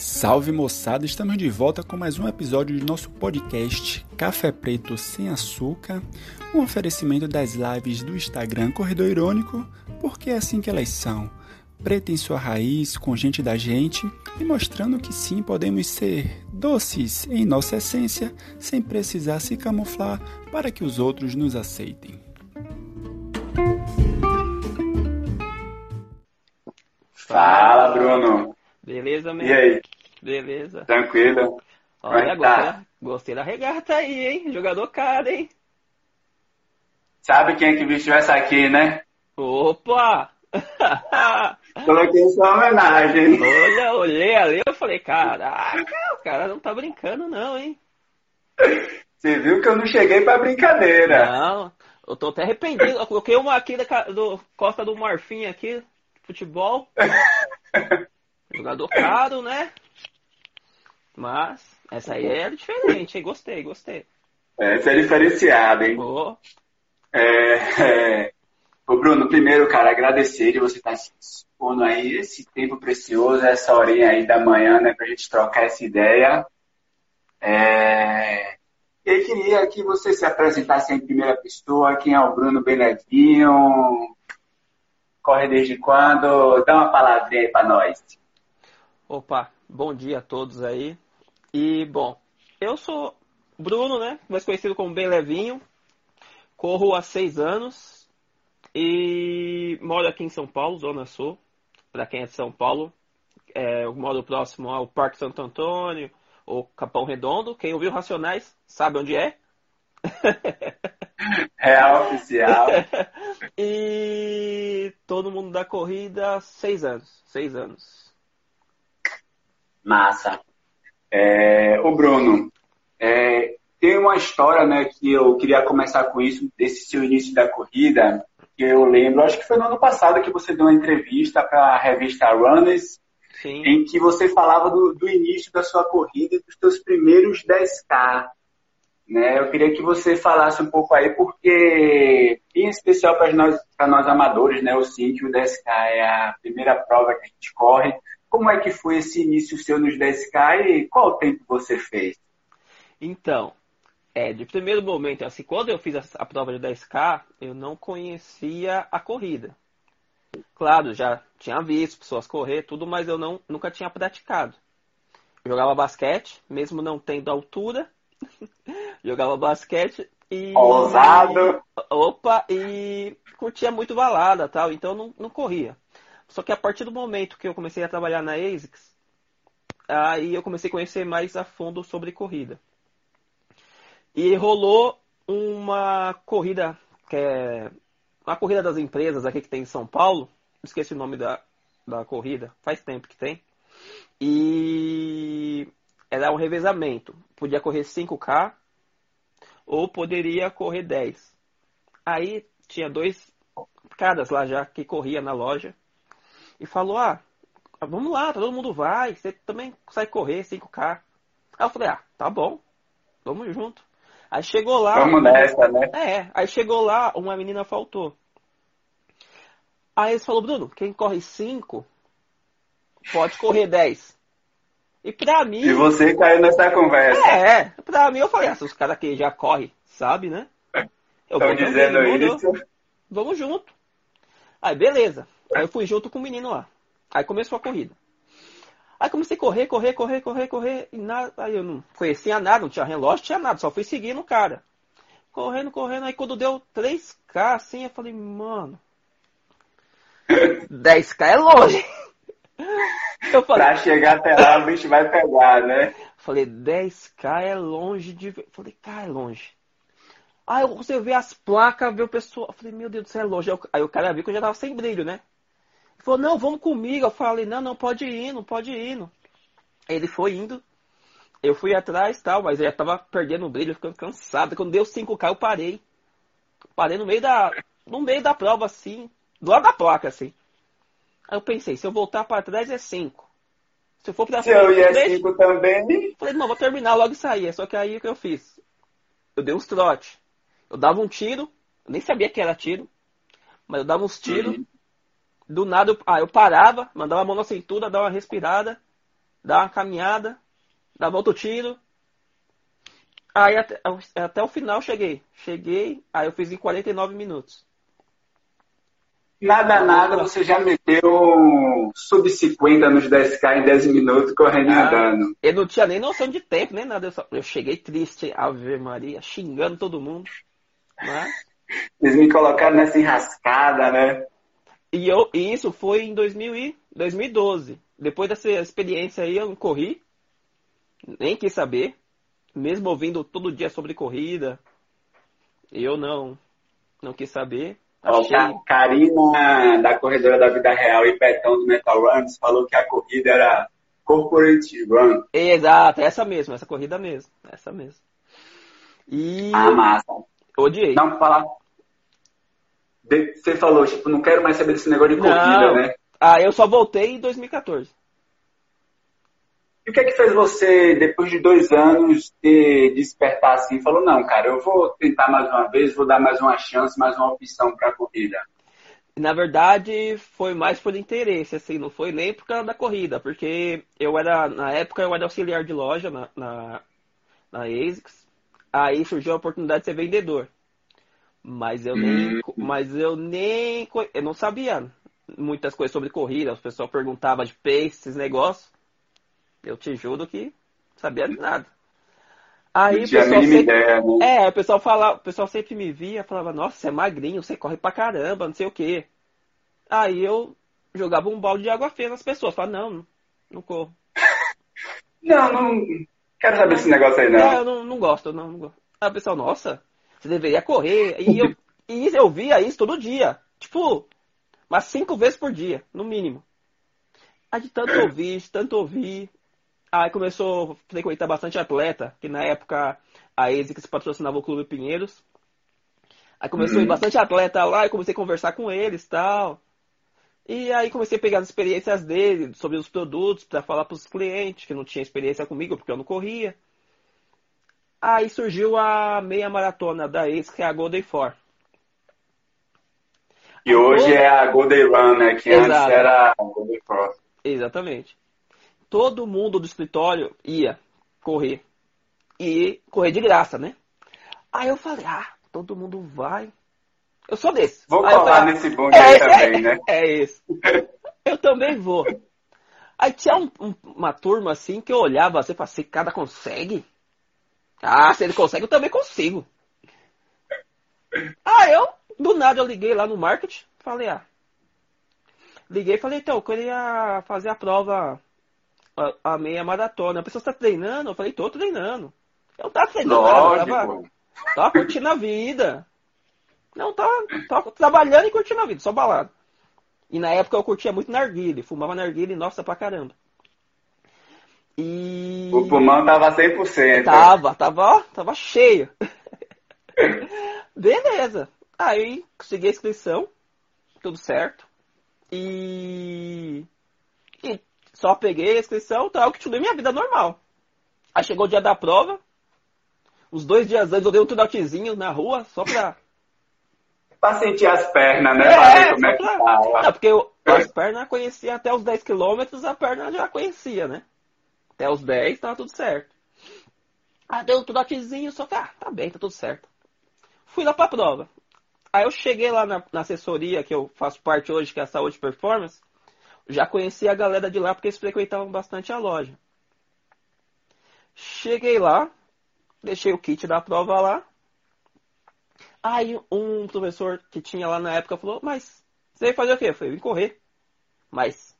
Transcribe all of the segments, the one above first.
Salve moçada, estamos de volta com mais um episódio de nosso podcast Café Preto Sem Açúcar, um oferecimento das lives do Instagram Corredor Irônico, porque é assim que elas são, preta em sua raiz, com gente da gente e mostrando que sim podemos ser doces em nossa essência, sem precisar se camuflar para que os outros nos aceitem. Fala, Bruno. Beleza, meu? E aí? Beleza. Tranquilo? Olha, é gostei, tá? da, gostei da regata aí, hein? Jogador caro, hein? Sabe quem é que vestiu essa aqui, né? Opa! Coloquei sua homenagem. Olha, olhei ali, eu falei, caraca, o cara não tá brincando não, hein? Você viu que eu não cheguei pra brincadeira. Não, eu tô até arrependido. Eu coloquei uma aqui da do Costa do Marfim aqui, futebol. Jogador caro, né? Mas essa aí é diferente, hein? Gostei, gostei. Essa é diferenciada, hein? Ô, É, é... Ô, Bruno, primeiro, cara, agradecer de você estar se expondo aí esse tempo precioso, essa horinha aí da manhã, né, pra gente trocar essa ideia. É... Eu queria que você se apresentasse em primeira pessoa, quem é o Bruno Benevinho, corre desde quando, dá uma palavrinha aí pra nós. Opa, bom dia a todos aí. E, bom, eu sou Bruno, né? Mais conhecido como Bem Levinho. Corro há seis anos e moro aqui em São Paulo, Zona Sul. Para quem é de São Paulo, é, eu moro próximo ao Parque Santo Antônio ou Capão Redondo. Quem ouviu Racionais sabe onde é. Real oficial. e todo mundo da corrida, seis anos. Seis anos. Massa. É, o Bruno, é, tem uma história, né, que eu queria começar com isso, desse seu início da corrida, que eu lembro, acho que foi no ano passado que você deu uma entrevista para a revista Runners, Sim. em que você falava do, do início da sua corrida e dos seus primeiros 10K. Né? Eu queria que você falasse um pouco aí, porque, em especial para nós, para nós amadores, né? eu sei que o 10K é a primeira prova que a gente corre. Como é que foi esse início seu nos 10K e qual tempo você fez? Então, é, de primeiro momento, assim, quando eu fiz a, a prova de 10K, eu não conhecia a corrida. Claro, já tinha visto pessoas correr, tudo, mas eu não, nunca tinha praticado. Eu jogava basquete, mesmo não tendo altura. jogava basquete e. Ousado! Opa, e curtia muito balada tal, então não, não corria. Só que a partir do momento que eu comecei a trabalhar na ASICS, aí eu comecei a conhecer mais a fundo sobre corrida. E rolou uma corrida, que é uma corrida das empresas aqui que tem em São Paulo. Esqueci o nome da, da corrida, faz tempo que tem. E era um revezamento. Podia correr 5K ou poderia correr 10. Aí tinha dois caras lá já que corria na loja e falou: Ah, vamos lá, todo mundo vai, você também consegue correr 5K. Aí eu falei: Ah, tá bom, vamos junto. Aí chegou lá. Vamos nessa, né? É, aí chegou lá, uma menina faltou. Aí eles falou, Bruno, quem corre 5 pode correr 10. E pra mim. E você caiu nessa conversa. É, pra mim eu falei, ah, se os caras que já correm, sabe, né? Eu Estão dizendo isso. Vamos junto. Aí, beleza. Aí eu fui junto com o menino lá. Aí começou a corrida. Aí comecei a correr, correr, correr, correr, correr. E nada, aí eu não conhecia nada, não tinha relógio, tinha nada, só fui seguindo o cara. Correndo, correndo. Aí quando deu 3K, assim, eu falei, mano. 10K é longe. Eu falei, Pra chegar até lá, o bicho vai pegar, né? Falei, 10k é longe de. ver. Falei, cara, é longe. Aí você vê as placas, vê o pessoal. Eu falei, meu Deus do céu, é longe. Aí o- cara viu que eu já tava sem brilho, né? Ele falou, não, vamos comigo. Eu falei, não, não, pode ir, não pode ir. Ele foi indo. Eu fui atrás e tal, mas eu já tava perdendo o brilho, ficando cansado. Quando deu 5k, eu parei. Parei no meio da. No meio da prova, assim. Do lado da placa, assim. Aí eu pensei, se eu voltar pra trás é 5. Se eu for pra Se eu ia três- 5 também, Falei, não, vou terminar logo e sair. Só que aí o que eu fiz? Eu dei uns trote. Eu dava um tiro, eu nem sabia que era tiro, mas eu dava uns tiros. Uhum. Do nada, eu, ah, eu parava, mandava a mão na cintura, dava uma respirada dá uma caminhada, dá volta o tiro. Aí até, até o final cheguei. Cheguei, aí eu fiz em 49 minutos. Nada, nada, você já meteu sub 50 nos 10k em 10 minutos correndo e ah, andando. Eu não tinha nem noção de tempo, nem nada. Eu, só, eu cheguei triste, Ave Maria, xingando todo mundo. Mas... Eles me colocaram nessa enrascada, né? E, eu, e isso foi em 2000 e 2012. Depois dessa experiência aí, eu não corri. Nem quis saber. Mesmo ouvindo todo dia sobre corrida. Eu não, não quis saber. Achei... Karina, da Corredora da Vida Real e Betão do Metal Runs, falou que a corrida era Corporate Run. Exato, essa mesmo, essa corrida mesmo. Essa mesmo. E... Ah, massa. Odiei. Não, falar. Você falou, tipo, não quero mais saber desse negócio de corrida, não. né? Ah, eu só voltei em 2014. E o que é que fez você, depois de dois anos, despertar assim falou, não, cara, eu vou tentar mais uma vez, vou dar mais uma chance, mais uma opção para a corrida? Na verdade, foi mais por interesse, assim, não foi nem por causa da corrida, porque eu era, na época, eu era auxiliar de loja na, na, na ASICS, aí surgiu a oportunidade de ser vendedor. Mas eu nem, hum. mas eu nem, eu não sabia muitas coisas sobre corrida, o pessoal perguntava de pace, esses negócios. Eu te juro que sabia de nada. Aí o pessoal sempre, ideia, né? É, o pessoal fala, o pessoal sempre me via, falava, nossa, você é magrinho, você corre pra caramba, não sei o quê. Aí eu jogava um balde de água feia nas pessoas, falava, não, não corro. não, não quero saber esse negócio aí não. É, eu não, não gosto, não, não gosto. Aí o pessoal, nossa, você deveria correr. E eu, e eu via isso todo dia. Tipo, umas cinco vezes por dia, no mínimo. Aí de tanto ouvir, de tanto ouvir, Aí começou a frequentar bastante atleta, que na época a ASICS patrocinava o Clube Pinheiros. Aí começou a ir uhum. bastante atleta lá e comecei a conversar com eles tal. E aí comecei a pegar as experiências dele sobre os produtos para falar para os clientes que não tinha experiência comigo porque eu não corria. Aí surgiu a meia maratona da ASICS, que é a Golden Four. E hoje é a Golden Run, né? Que Exato. antes era a Golden Four. Exatamente todo mundo do escritório ia correr. E correr de graça, né? Aí eu falei, ah, todo mundo vai. Eu sou desse. Vou aí colar falei, nesse bonde é, aí também, é, né? É isso. eu também vou. Aí tinha um, um, uma turma assim que eu olhava assim e falava, esse cara consegue? Ah, se ele consegue, eu também consigo. Ah, eu, do nada, eu liguei lá no marketing, falei, ah. Liguei e falei, então, eu queria fazer a prova a, a meia maratona. A pessoa está treinando? Eu falei, tô treinando. Eu tava treinando nada, tava, tava curtindo a vida. Não, tava, tava trabalhando e curtindo a vida, só balada. E na época eu curtia muito narguile, fumava narguile, nossa, pra caramba. E... O pulmão tava 100%. Tava, tava, tava cheio. Beleza. Aí consegui a inscrição, tudo certo. E... e só peguei a inscrição tal, continuei minha vida normal. Aí chegou o dia da prova. Uns dois dias antes eu dei um tudotezinho na rua, só pra. Pra sentir as pernas, né? É, ver como é que tá. Não, porque eu, as pernas conhecia até os 10 quilômetros, a perna já conhecia, né? Até os 10 tava tudo certo. Aí deu um tudotezinho, só que, ah, tá bem, tá tudo certo. Fui lá pra prova. Aí eu cheguei lá na, na assessoria que eu faço parte hoje, que é a Saúde Performance já conhecia a galera de lá porque eles frequentavam bastante a loja. Cheguei lá, deixei o kit da prova lá. Aí um professor que tinha lá na época falou, mas você vai fazer o quê? Eu falei, vim correr. Mas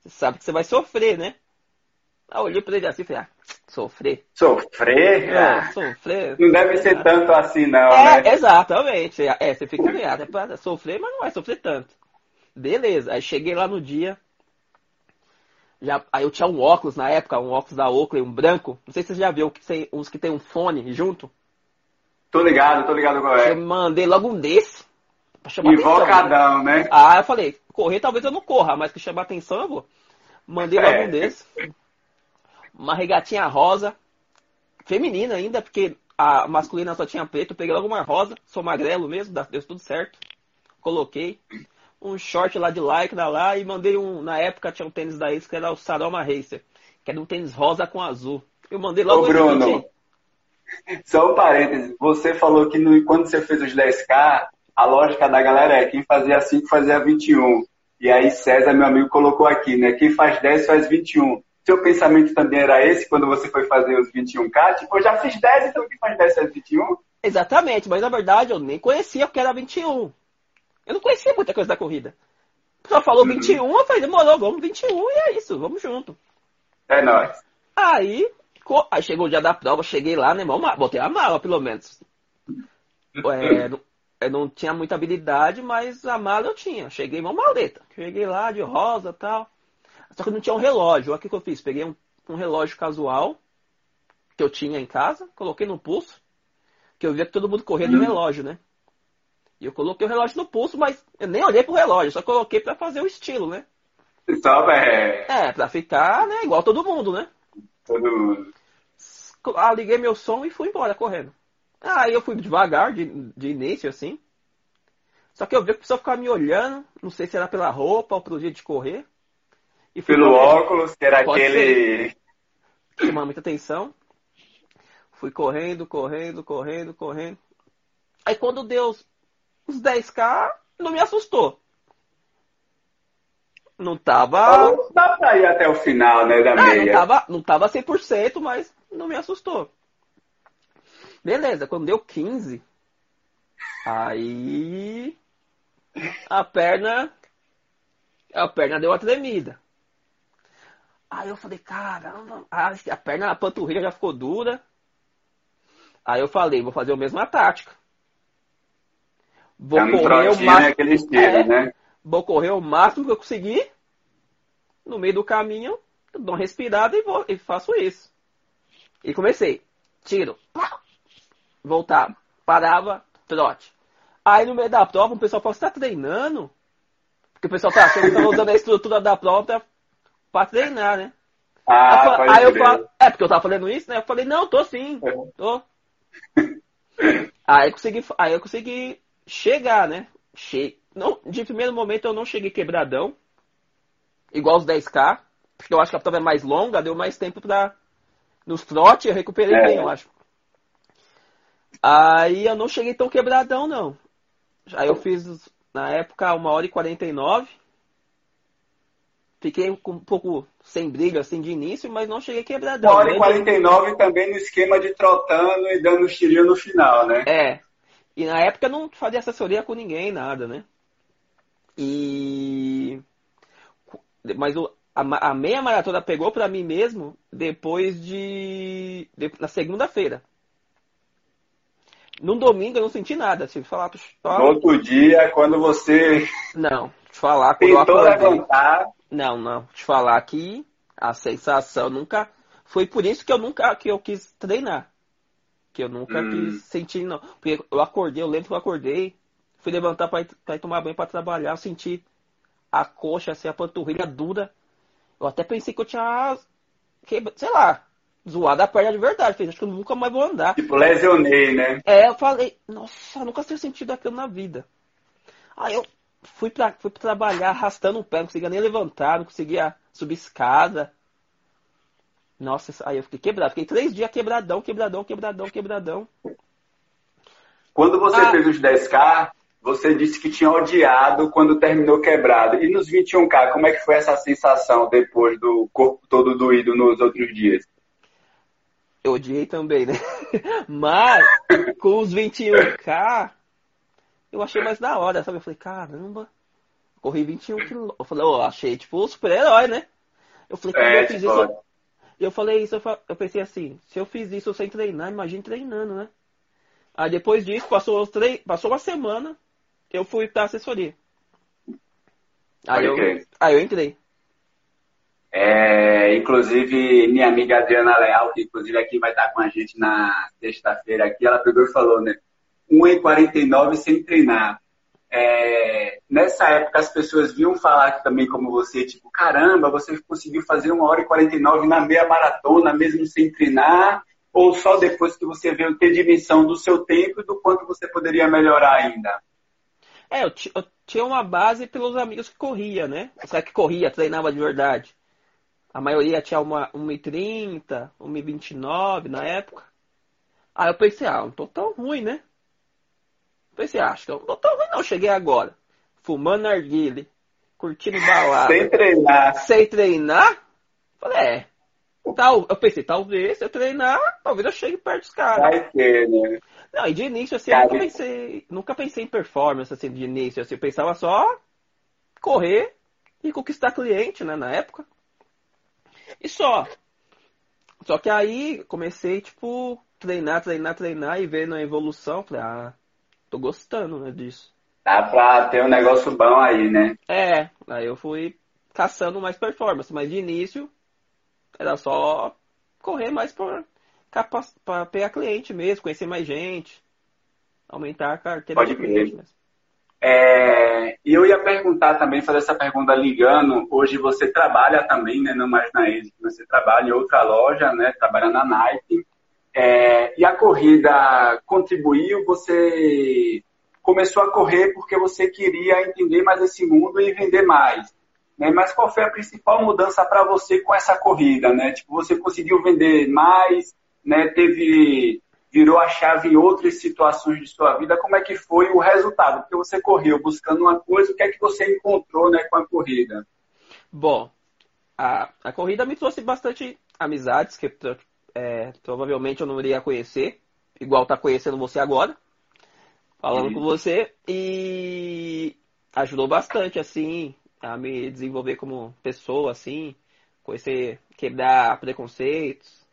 você sabe que você vai sofrer, né? Aí eu olhei pra ele assim e falei, ah, sofrer. Sofrer? É, ah, sofrer. Não deve ser tanto assim, não, é, né? Exatamente. É, você fica ligado, é pra sofrer, mas não vai sofrer tanto. Beleza, aí cheguei lá no dia. Já, aí eu tinha um óculos na época, um óculos da Oakley, um branco. Não sei se você já viu que tem, uns que tem um fone junto. Tô ligado, tô ligado qual é. Eu mandei logo um desse. Pra chamar Invocadão, né? né? Ah, eu falei, correr talvez eu não corra, mas que chamar atenção eu vou. Mandei logo é. um desse. Uma regatinha rosa. Feminina ainda, porque a masculina só tinha preto. Peguei logo uma rosa. Sou magrelo mesmo, deu tudo certo. Coloquei um short lá de lycra lá e mandei um. Na época tinha um tênis da Ace que era o Saroma Racer, que era um tênis rosa com azul. Eu mandei logo Ô, Bruno, só um parênteses. Você falou que no, quando você fez os 10K, a lógica da galera é quem fazia 5 fazia 21. E aí César, meu amigo, colocou aqui, né? Quem faz 10 faz 21. Seu pensamento também era esse quando você foi fazer os 21K? Tipo, eu já fiz 10, então quem faz 10 faz 21? Exatamente, mas na verdade eu nem conhecia o que era 21. Eu não conhecia muita coisa da corrida. Só falou uhum. 21, eu falei, demorou, vamos 21 e é isso, vamos junto. É nóis. Aí, aí chegou o dia da prova, cheguei lá, né, irmão, botei a mala, pelo menos. É, não, eu não tinha muita habilidade, mas a mala eu tinha. Cheguei uma maleta. Cheguei lá de rosa tal. Só que não tinha um relógio. Olha o que eu fiz. Peguei um, um relógio casual que eu tinha em casa, coloquei no pulso, que eu via que todo mundo corria de um relógio, né? E eu coloquei o relógio no pulso, mas eu nem olhei pro relógio, só coloquei para fazer o estilo, né? Só é. É, pra ficar, né, igual todo mundo, né? Todo mundo. Ah, liguei meu som e fui embora correndo. Aí eu fui devagar, de, de início, assim. Só que eu vi que o pessoal ficava me olhando, não sei se era pela roupa ou pelo jeito de correr. Pelo óculos, que era Pode aquele. Chamava muita atenção. Fui correndo, correndo, correndo, correndo. Aí quando deu os 10k, não me assustou. Não tava. Não dá pra ir até o final, né, da é, meia. Não tava, não tava 100%, mas não me assustou. Beleza, quando deu 15, aí a perna a perna deu uma tremida. Aí eu falei, caramba, a perna, a panturrilha já ficou dura. Aí eu falei, vou fazer a mesma tática. Vou é correr o né, máximo. Estilo, é, né? Vou correr o máximo que eu conseguir. No meio do caminho, dou uma respirada e, vou, e faço isso. E comecei. Tiro. Voltava. Parava. Trote. Aí no meio da prova, o pessoal falou, você tá treinando? Porque o pessoal tá achando que tá usando a estrutura da prova pra, pra treinar, né? Ah, aí, aí eu falo, é, porque eu tava falando isso, né? Eu falei, não, tô sim. É. Tô. aí eu consegui, aí eu consegui chegar, né? Che... Não, de primeiro momento eu não cheguei quebradão, igual os 10K, porque eu acho que a prova é mais longa, deu mais tempo pra. Nos trote eu recuperei é. bem, eu acho. Aí eu não cheguei tão quebradão, não. Aí eu fiz, na época, 1 hora e 49. Fiquei um pouco sem brilho, assim, de início, mas não cheguei quebradão. 1 hora e 49 também no esquema de trotando e dando tirinho no final, né? É, e na época eu não fazia assessoria com ninguém, nada, né? E. Mas o, a, a meia maratona pegou para mim mesmo depois de. de na segunda-feira. No domingo eu não senti nada. Se falar No outro dia, quando você. Não, te falar quando Tentou eu acordei. levantar. Não, não. Te falar que a sensação nunca. Foi por isso que eu nunca que eu quis treinar. Que eu nunca hum. quis sentir, não. Porque eu acordei, eu lembro que eu acordei, fui levantar para ir, ir, tomar banho para trabalhar, eu senti a coxa, assim, a panturrilha dura. Eu até pensei que eu tinha, que, sei lá, zoado a perna de verdade. Falei, acho que eu nunca mais vou andar. Tipo, lesionei, né? É, eu falei, nossa, nunca tinha sentido aquilo na vida. Aí eu fui pra, fui pra trabalhar arrastando o pé, não conseguia nem levantar, não conseguia subir escada. Nossa, aí eu fiquei quebrado. Fiquei três dias quebradão, quebradão, quebradão, quebradão. Quando você ah. fez os 10K, você disse que tinha odiado quando terminou quebrado. E nos 21K, como é que foi essa sensação depois do corpo todo doído nos outros dias? Eu odiei também, né? Mas com os 21K, eu achei mais da hora, sabe? Eu falei, caramba, corri 21 quilômetros. Eu falei, oh, achei tipo super-herói, né? Eu falei, quando é, eu fiz isso, tipo, e eu falei isso, eu pensei assim, se eu fiz isso sem treinar, imagine treinando, né? Aí depois disso, passou, tre... passou uma semana, eu fui pra assessoria. Aí, eu, aí eu entrei. É, inclusive, minha amiga Adriana Leal, que inclusive aqui vai estar com a gente na sexta-feira aqui, ela pegou e falou, né? 1,49 sem treinar é, nessa época as pessoas vinham falar também como você, tipo, caramba, você conseguiu fazer uma hora e 49 na meia maratona, mesmo sem treinar, ou só depois que você veio ter dimensão do seu tempo e do quanto você poderia melhorar ainda? É, eu, eu tinha uma base pelos amigos que corria, né? Será que corria, treinava de verdade? A maioria tinha uma 1,30, 1,29 na época. Aí eu pensei, ah, não tô tão ruim, né? Pensei, ah, acho que eu não tô tão ruim não, cheguei agora. Fumando narguile, curtindo balada. Sem treinar. Sem treinar? Falei, é. Tal, eu pensei, talvez se eu treinar, talvez eu chegue perto dos caras. Vai ter, né? Não, e de início, assim, eu nunca pensei, nunca pensei em performance, assim, de início. Assim, eu pensava só correr e conquistar cliente, né, na época. E só. Só que aí comecei, tipo, treinar, treinar, treinar e vendo a evolução. Falei, ah, tô gostando, né, disso. Dá pra ter um negócio bom aí, né? É, aí eu fui caçando mais performance, mas de início era só correr mais pra pegar cliente mesmo, conhecer mais gente, aumentar a carteira Pode de cliente mesmo. É, e eu ia perguntar também, fazer essa pergunta ligando. Hoje você trabalha também, né, não mais na ESIC, você trabalha em outra loja, né, trabalha na Nike. É, e a corrida contribuiu, você começou a correr porque você queria entender mais esse mundo e vender mais. Né? Mas qual foi a principal mudança para você com essa corrida? Né? Tipo, você conseguiu vender mais, né? teve virou a chave em outras situações de sua vida, como é que foi o resultado? Porque você correu buscando uma coisa, o que é que você encontrou né, com a corrida? Bom, a, a corrida me trouxe bastante amizades que é, provavelmente eu não iria conhecer, igual tá conhecendo você agora, falando com você, e ajudou bastante, assim, a me desenvolver como pessoa, assim, conhecer, quebrar preconceitos.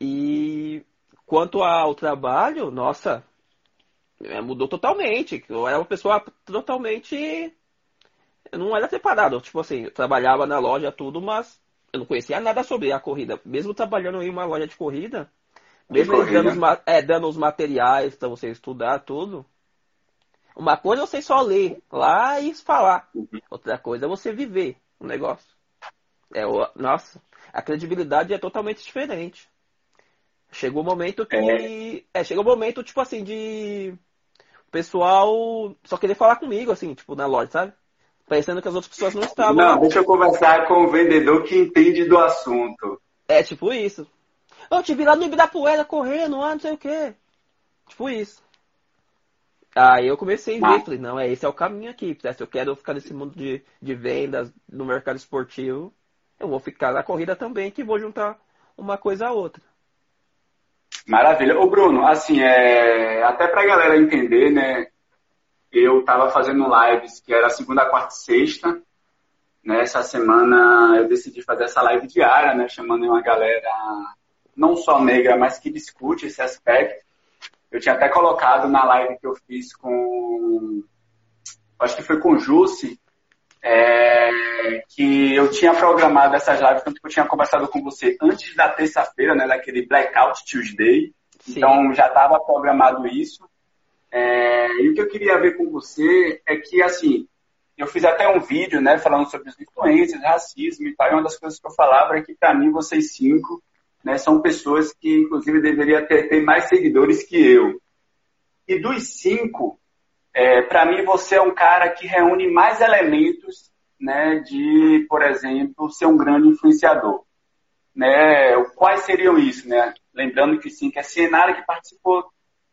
E Quanto ao trabalho, nossa, é, mudou totalmente. Eu era uma pessoa totalmente. Eu não era preparado. Tipo assim, eu trabalhava na loja, tudo, mas eu não conhecia nada sobre a corrida. Mesmo trabalhando em uma loja de corrida, mesmo dando os, é, dando os materiais para você estudar tudo. Uma coisa é você só ler lá e falar. Outra coisa é você viver o negócio. É, nossa, a credibilidade é totalmente diferente. Chegou o momento que. É. é, chegou o momento, tipo assim, de. O pessoal só querer falar comigo, assim, tipo, na loja, sabe? Parecendo que as outras pessoas não estavam. Não, deixa eu conversar com o vendedor que entende do assunto. É, tipo isso. Eu te vi lá no Ibirapuera correndo, ah, não sei o quê. Tipo isso. Aí eu comecei a ver, ah. falei, não, é esse é o caminho aqui. Se eu quero ficar nesse mundo de, de vendas, no mercado esportivo, eu vou ficar na corrida também, que vou juntar uma coisa a outra. Maravilha. Ô Bruno, assim, é, até para a galera entender, né? Eu estava fazendo lives que era segunda, quarta e sexta. Nessa né, semana eu decidi fazer essa live diária, né? Chamando uma galera não só negra, mas que discute esse aspecto. Eu tinha até colocado na live que eu fiz com. Acho que foi com o Jussi, é, que eu tinha programado essas lives, tanto que eu tinha conversado com você antes da terça-feira, né, daquele Blackout Tuesday. Sim. Então já estava programado isso. É, e o que eu queria ver com você é que, assim, eu fiz até um vídeo, né, falando sobre as influências, racismo e tal, e uma das coisas que eu falava é que, para mim, vocês cinco, né, são pessoas que, inclusive, deveriam ter, ter mais seguidores que eu. E dos cinco, é, para mim, você é um cara que reúne mais elementos né, de, por exemplo, ser um grande influenciador. Né? Quais seriam isso? Né? Lembrando que sim, que é Cienara que participou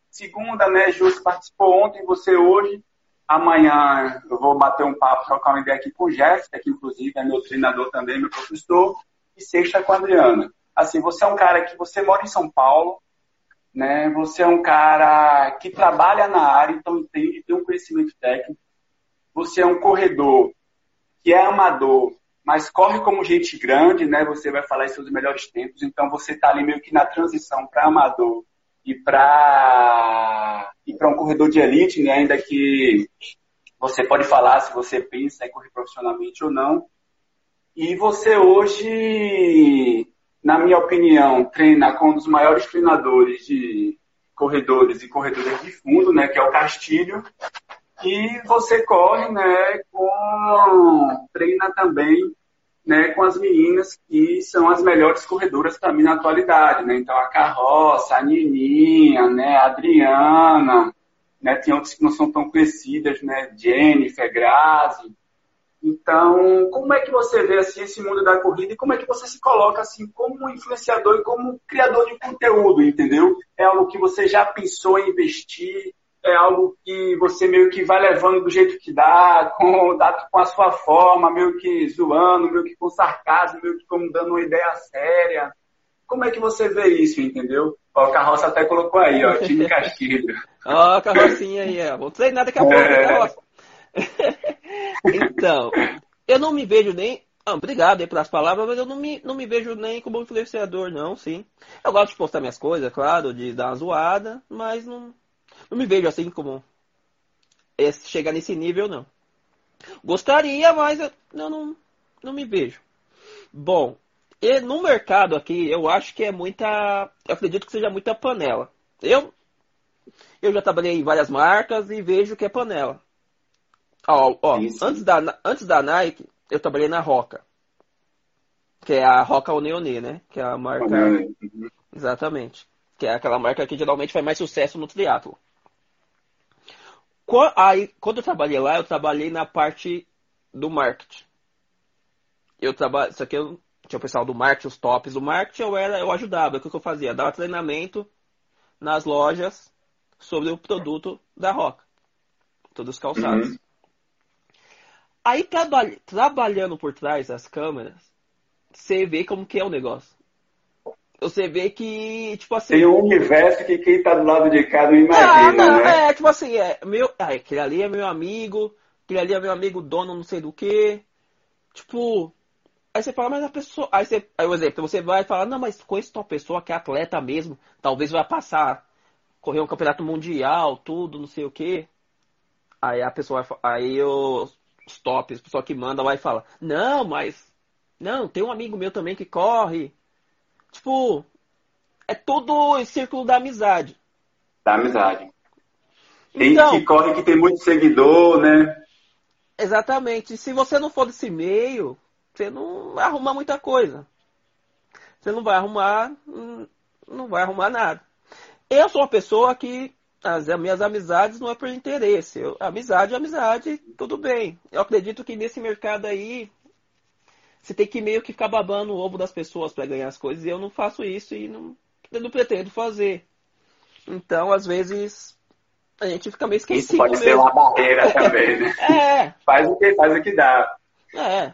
segunda, né? Justo participou ontem, você hoje. Amanhã eu vou bater um papo, trocar uma ideia aqui com o Jeff, que inclusive é meu treinador também, meu professor. E sexta com a Adriana. Assim, você é um cara que você mora em São Paulo, né? Você é um cara que trabalha na área, então entende, tem um conhecimento técnico. Você é um corredor que é amador, mas corre como gente grande, né? Você vai falar em seus melhores tempos, então você está ali meio que na transição para amador e para e para um corredor de elite, né? Ainda que você pode falar se você pensa em correr profissionalmente ou não. E você hoje na minha opinião, treina com um dos maiores treinadores de corredores e corredores de fundo, né, que é o Castilho. E você corre, né, com treina também, né, com as meninas que são as melhores corredoras para mim na atualidade, né? Então a Carroça, a Nininha, né, a Adriana, né? Tem outras que não são tão conhecidas, né? Jennifer, Grazi. Então, como é que você vê assim esse mundo da corrida e como é que você se coloca assim como influenciador e como criador de conteúdo, entendeu? É algo que você já pensou em investir? É algo que você meio que vai levando do jeito que dá, com, com a sua forma, meio que zoando, meio que com sarcasmo, meio que como dando uma ideia séria. Como é que você vê isso, entendeu? Ó, a carroça até colocou aí, ó, time Castilho. ó, a carrocinha aí, ó. Vou treinar daqui a pouco, é... carroça. então, eu não me vejo nem. Ah, obrigado aí pelas palavras, mas eu não me, não me vejo nem como influenciador, não, sim. Eu gosto de postar minhas coisas, claro, de dar uma zoada, mas não, não me vejo assim como chegar nesse nível, não. Gostaria, mas eu não, não, não me vejo. Bom, e no mercado aqui, eu acho que é muita. Eu acredito que seja muita panela. Eu, eu já trabalhei em várias marcas e vejo que é panela. Ó, ó antes, da, antes da Nike, eu trabalhei na Roca. Que é a Roca Oneone, né? Que é a marca. Uhum. Exatamente. Que é aquela marca que geralmente faz mais sucesso no triatlo. Aí, quando eu trabalhei lá, eu trabalhei na parte do marketing. Eu trabalho. Isso aqui eu tinha o pessoal do marketing, os tops do marketing, eu era, eu ajudava. O que eu fazia? Dava treinamento nas lojas sobre o produto da Roca. Todos os calçados. Uhum. Aí traba trabalhando por trás das câmeras, você vê como que é o negócio. Você vê que, tipo assim. Tem um universo que quem tá do lado de cá não imagina. Ah, não, né? É, tipo assim, é, meu, ah, aquele ali é meu amigo, aquele ali é meu amigo dono não sei do que. Tipo, Aí você fala, mas a pessoa. Aí, você, aí o exemplo, você vai falar, não, mas conheço uma pessoa que é atleta mesmo, talvez vai passar, correr um campeonato mundial, tudo, não sei o quê. Aí a pessoa vai, aí os, os tops, a pessoa que manda vai falar, não, mas. Não, tem um amigo meu também que corre. Tipo, é todo o círculo da amizade. Da amizade. Tem então, que corre que tem muito seguidor, né? Exatamente. Se você não for desse meio, você não vai arrumar muita coisa. Você não vai arrumar, não vai arrumar nada. Eu sou uma pessoa que as minhas amizades não é por interesse. Eu, amizade é amizade, tudo bem. Eu acredito que nesse mercado aí você tem que meio que ficar babando o ovo das pessoas para ganhar as coisas. E eu não faço isso e não, não pretendo fazer. Então, às vezes, a gente fica meio esquecido. Isso pode mesmo. ser uma barreira também, né? É. Faz o que faz o que dá. É.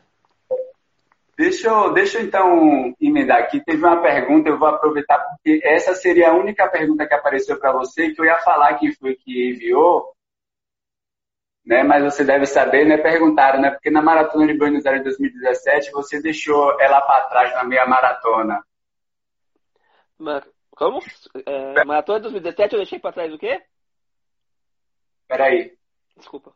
Deixa eu, deixa eu então emendar aqui. Teve uma pergunta, eu vou aproveitar, porque essa seria a única pergunta que apareceu para você, que eu ia falar quem foi que enviou, né? mas você deve saber, né? Perguntaram, né? Porque na maratona de Buenos Aires 2017 você deixou ela para trás na meia maratona. Como? É, maratona de 2017 eu deixei para trás o quê? Peraí. Desculpa.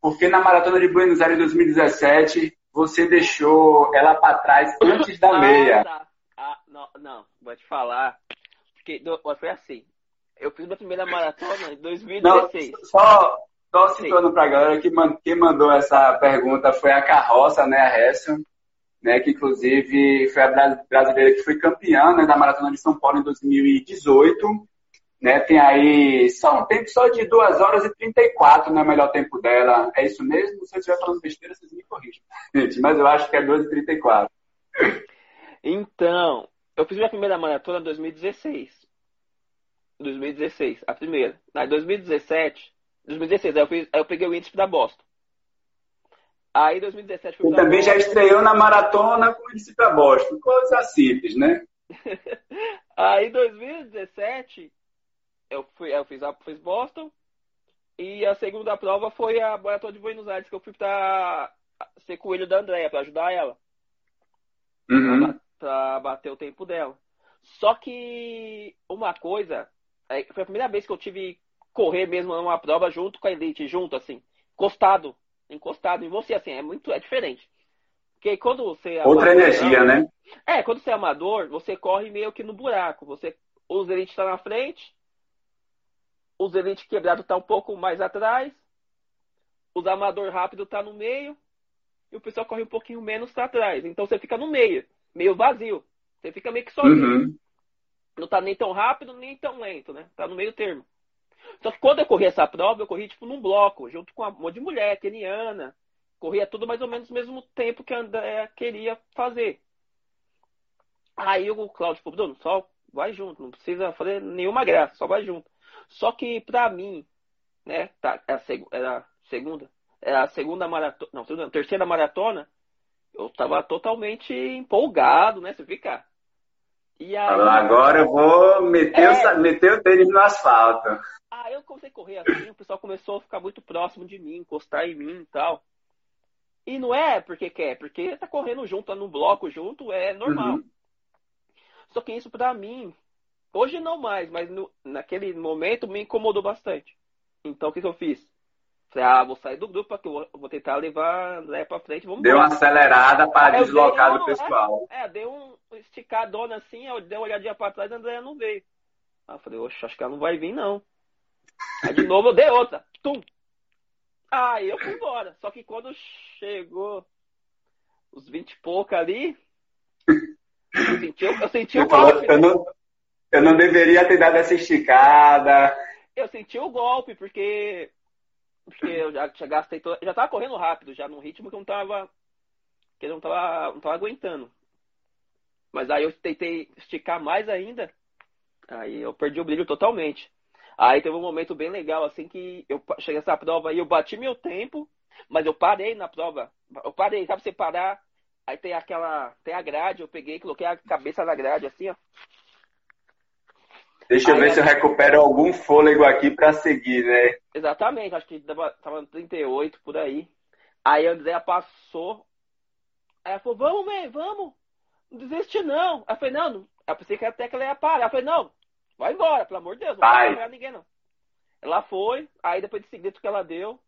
Porque na maratona de Buenos Aires 2017 você deixou ela para trás antes da ah, meia. Tá. Ah, não, não, vou te falar. Porque foi assim. Eu fiz minha primeira maratona em 2016. Não, só, só citando para a galera que quem mandou essa pergunta foi a Carroça, né, a Hession, né, que inclusive foi a brasileira que foi campeã né, da Maratona de São Paulo em 2018 né? Tem aí só um tempo só de 2 horas e 34, não é o melhor tempo dela. É isso mesmo? Se eu estiver falando besteira, vocês me corrigem. Gente, mas eu acho que é 2 e 34. Então, eu fiz minha primeira maratona em 2016. 2016, a primeira. Na 2017, 2016, aí eu, fiz, aí eu peguei o índice da Boston. Aí 2017 fui E também já estreou na maratona com o índice para Boston. Coisa simples, né? aí 2017 eu, fui, eu fiz, a, fiz Boston. E a segunda prova foi a Maratona de Buenos Aires, que eu fui pra ser coelho da Andréia, pra ajudar ela. Uhum. Pra, pra, bater o tempo dela. Só que uma coisa, é, foi a primeira vez que eu tive correr mesmo numa prova junto com a Elite, junto, assim, encostado, encostado em você, assim, é muito, é diferente. Porque quando você é Outra amador, energia, não, né? É, quando você é amador, você corre meio que no buraco. Você, os Elite estão tá na frente, os elite quebrado tá um pouco mais atrás. Os amador rápido tá no meio. E o pessoal corre um pouquinho menos para trás. Então você fica no meio, meio vazio. Você fica meio que sozinho. Uhum. Não tá nem tão rápido, nem tão lento, né? Tá no meio termo. Só que quando eu corri essa prova, eu corri tipo num bloco, junto com um monte de mulher, keniana. Corria tudo mais ou menos no mesmo tempo que a André queria fazer. Aí o Claudio falou, Bruno, só vai junto, não precisa fazer nenhuma graça, só vai junto. Só que pra mim, né, tá, era, é a, era a segunda, era a segunda maratona, não, segunda, terceira maratona, eu tava totalmente empolgado, né, você fica... E aí, Agora eu vou meter, é, o, meter o tênis no asfalto. Aí eu comecei a correr assim, o pessoal começou a ficar muito próximo de mim, encostar em mim e tal. E não é porque quer, porque tá correndo junto, tá no bloco junto, é normal. Uhum. Só que isso para mim, hoje não mais, mas no, naquele momento me incomodou bastante. Então o que, que eu fiz? Falei, ah, vou sair do grupo eu vou, vou tentar levar André pra frente. Vamos deu uma acelerada para deslocar dei, do pessoal. É, é, deu um esticadona assim, eu dei uma olhadinha pra trás e a André não veio. Aí eu falei, oxe, acho que ela não vai vir, não. Aí de novo eu dei outra. Tum! Aí eu fui embora. Só que quando chegou os 20 e pouco ali, eu senti, eu senti o golpe. Eu não, eu não deveria ter dado essa esticada. Eu senti o golpe, porque porque eu já, já gastei todo, já tava correndo rápido, já num ritmo que eu não tava que eu não tava, não tava aguentando. Mas aí eu tentei esticar mais ainda, aí eu perdi o brilho totalmente. Aí teve um momento bem legal, assim, que eu cheguei nessa prova e eu bati meu tempo, mas eu parei na prova. Eu parei, sabe você parar? Aí tem aquela, tem a grade, eu peguei, coloquei a cabeça na grade, assim, ó. Deixa eu ver se eu recupero algum fôlego aqui para seguir, né? Exatamente, acho que tava no 38 por aí. Aí a Andrea passou. Aí ela falou: Vamos, man, vamos. Não desiste não. Aí eu falei: Não, não. eu pensei que até que ela ia parar. Eu falei: Não, vai embora, pelo amor de Deus, não vai pegar ninguém não. Ela foi, aí depois de seguir tudo que ela deu,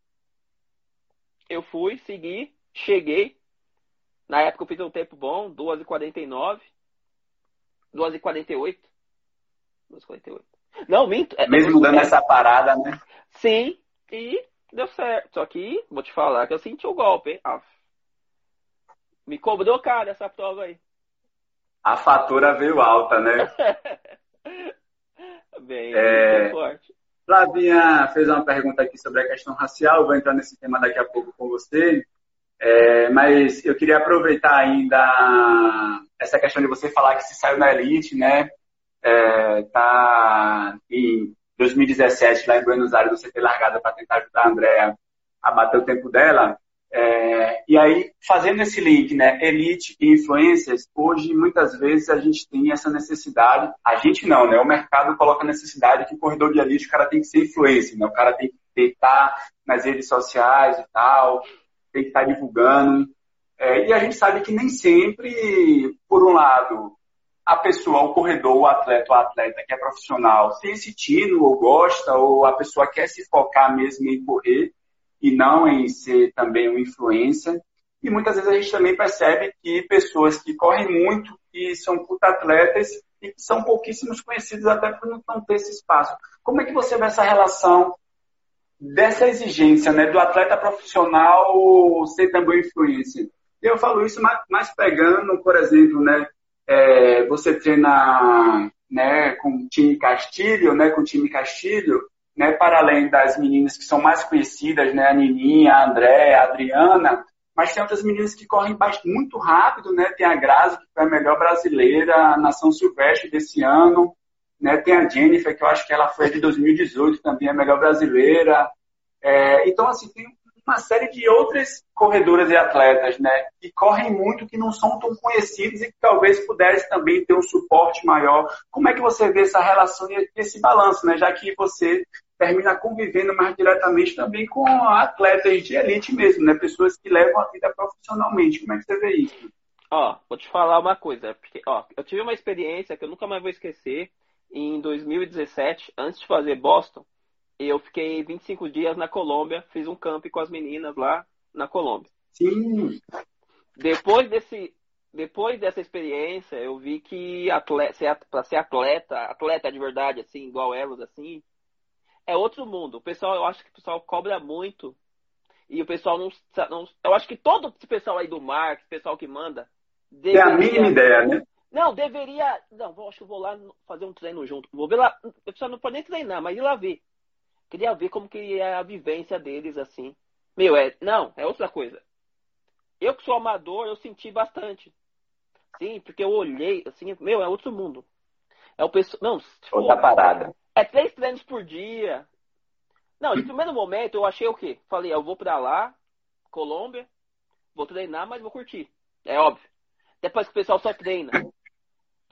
eu fui, segui, cheguei. Na época eu fiz um tempo bom, 2h49. 2h48. 2h48. Não, minto. É, Mesmo dando essa parada, né? Sim, e deu certo. Só que, vou te falar que eu senti o golpe, hein? Ah, me cobrou cara essa prova aí. A fatura veio alta, né? bem, é... forte. Flavinha fez uma pergunta aqui sobre a questão racial, vou entrar nesse tema daqui a pouco com você. É, mas eu queria aproveitar ainda essa questão de você falar que se saiu na elite, né? É, tá em 2017 lá em Buenos Aires você ter largado para tentar ajudar a Andrea a bater o tempo dela. É, e aí, fazendo esse link, né, elite e influências, hoje muitas vezes a gente tem essa necessidade, a gente não, né, o mercado coloca a necessidade que o corredor de elite o cara tem que ser influência, né, o cara tem que estar nas redes sociais e tal, tem que estar divulgando. É, e a gente sabe que nem sempre, por um lado, a pessoa, o corredor, o atleta, o atleta que é profissional, tem esse tino ou gosta, ou a pessoa quer se focar mesmo em correr e não em ser também uma influência. E muitas vezes a gente também percebe que pessoas que correm muito, que são puta atletas e são pouquíssimos conhecidos até por não ter esse espaço. Como é que você vê essa relação dessa exigência né, do atleta profissional ser também influência. Eu falo isso mais pegando, por exemplo, né, é, você treina né, com o time Castilho, né, com o time Castilho, né, para além das meninas que são mais conhecidas, né, a Nininha, a André, a Adriana, mas tem outras meninas que correm muito rápido, né? Tem a Grazi, que foi a melhor brasileira, a Nação Silvestre desse ano, né? Tem a Jennifer, que eu acho que ela foi de 2018 também, a melhor brasileira. É, então, assim, tem uma série de outras corredoras e atletas, né? Que correm muito, que não são tão conhecidos e que talvez pudessem também ter um suporte maior. Como é que você vê essa relação e esse balanço, né? Já que você termina convivendo mais diretamente também com atletas de elite mesmo, né? Pessoas que levam a vida profissionalmente. Como é que você vê isso? Ó, vou te falar uma coisa. Porque, ó, eu tive uma experiência que eu nunca mais vou esquecer em 2017, antes de fazer Boston, eu fiquei 25 dias na Colômbia, fiz um camp com as meninas lá na Colômbia. Sim. Depois desse depois dessa experiência, eu vi que para ser atleta, atleta de verdade assim, igual elas assim, é outro mundo. O pessoal, eu acho que o pessoal cobra muito. E o pessoal não, não eu acho que todo esse pessoal aí do mar, o pessoal que manda, deveria, tem a mínima ideia, né? Não, deveria. Não, acho que vou lá fazer um treino junto. Vou ver lá. O pessoal não pode nem treinar, mas ir lá ver. Queria ver como que é a vivência deles, assim. Meu, é. Não, é outra coisa. Eu que sou amador, eu senti bastante. Sim, porque eu olhei, assim, meu, é outro mundo. É o pessoal. Não, tipo, outra parada. É três treinos por dia. Não, de primeiro momento eu achei o quê? Falei, eu vou pra lá, Colômbia, vou treinar, mas vou curtir. É óbvio. Depois que o pessoal só treina.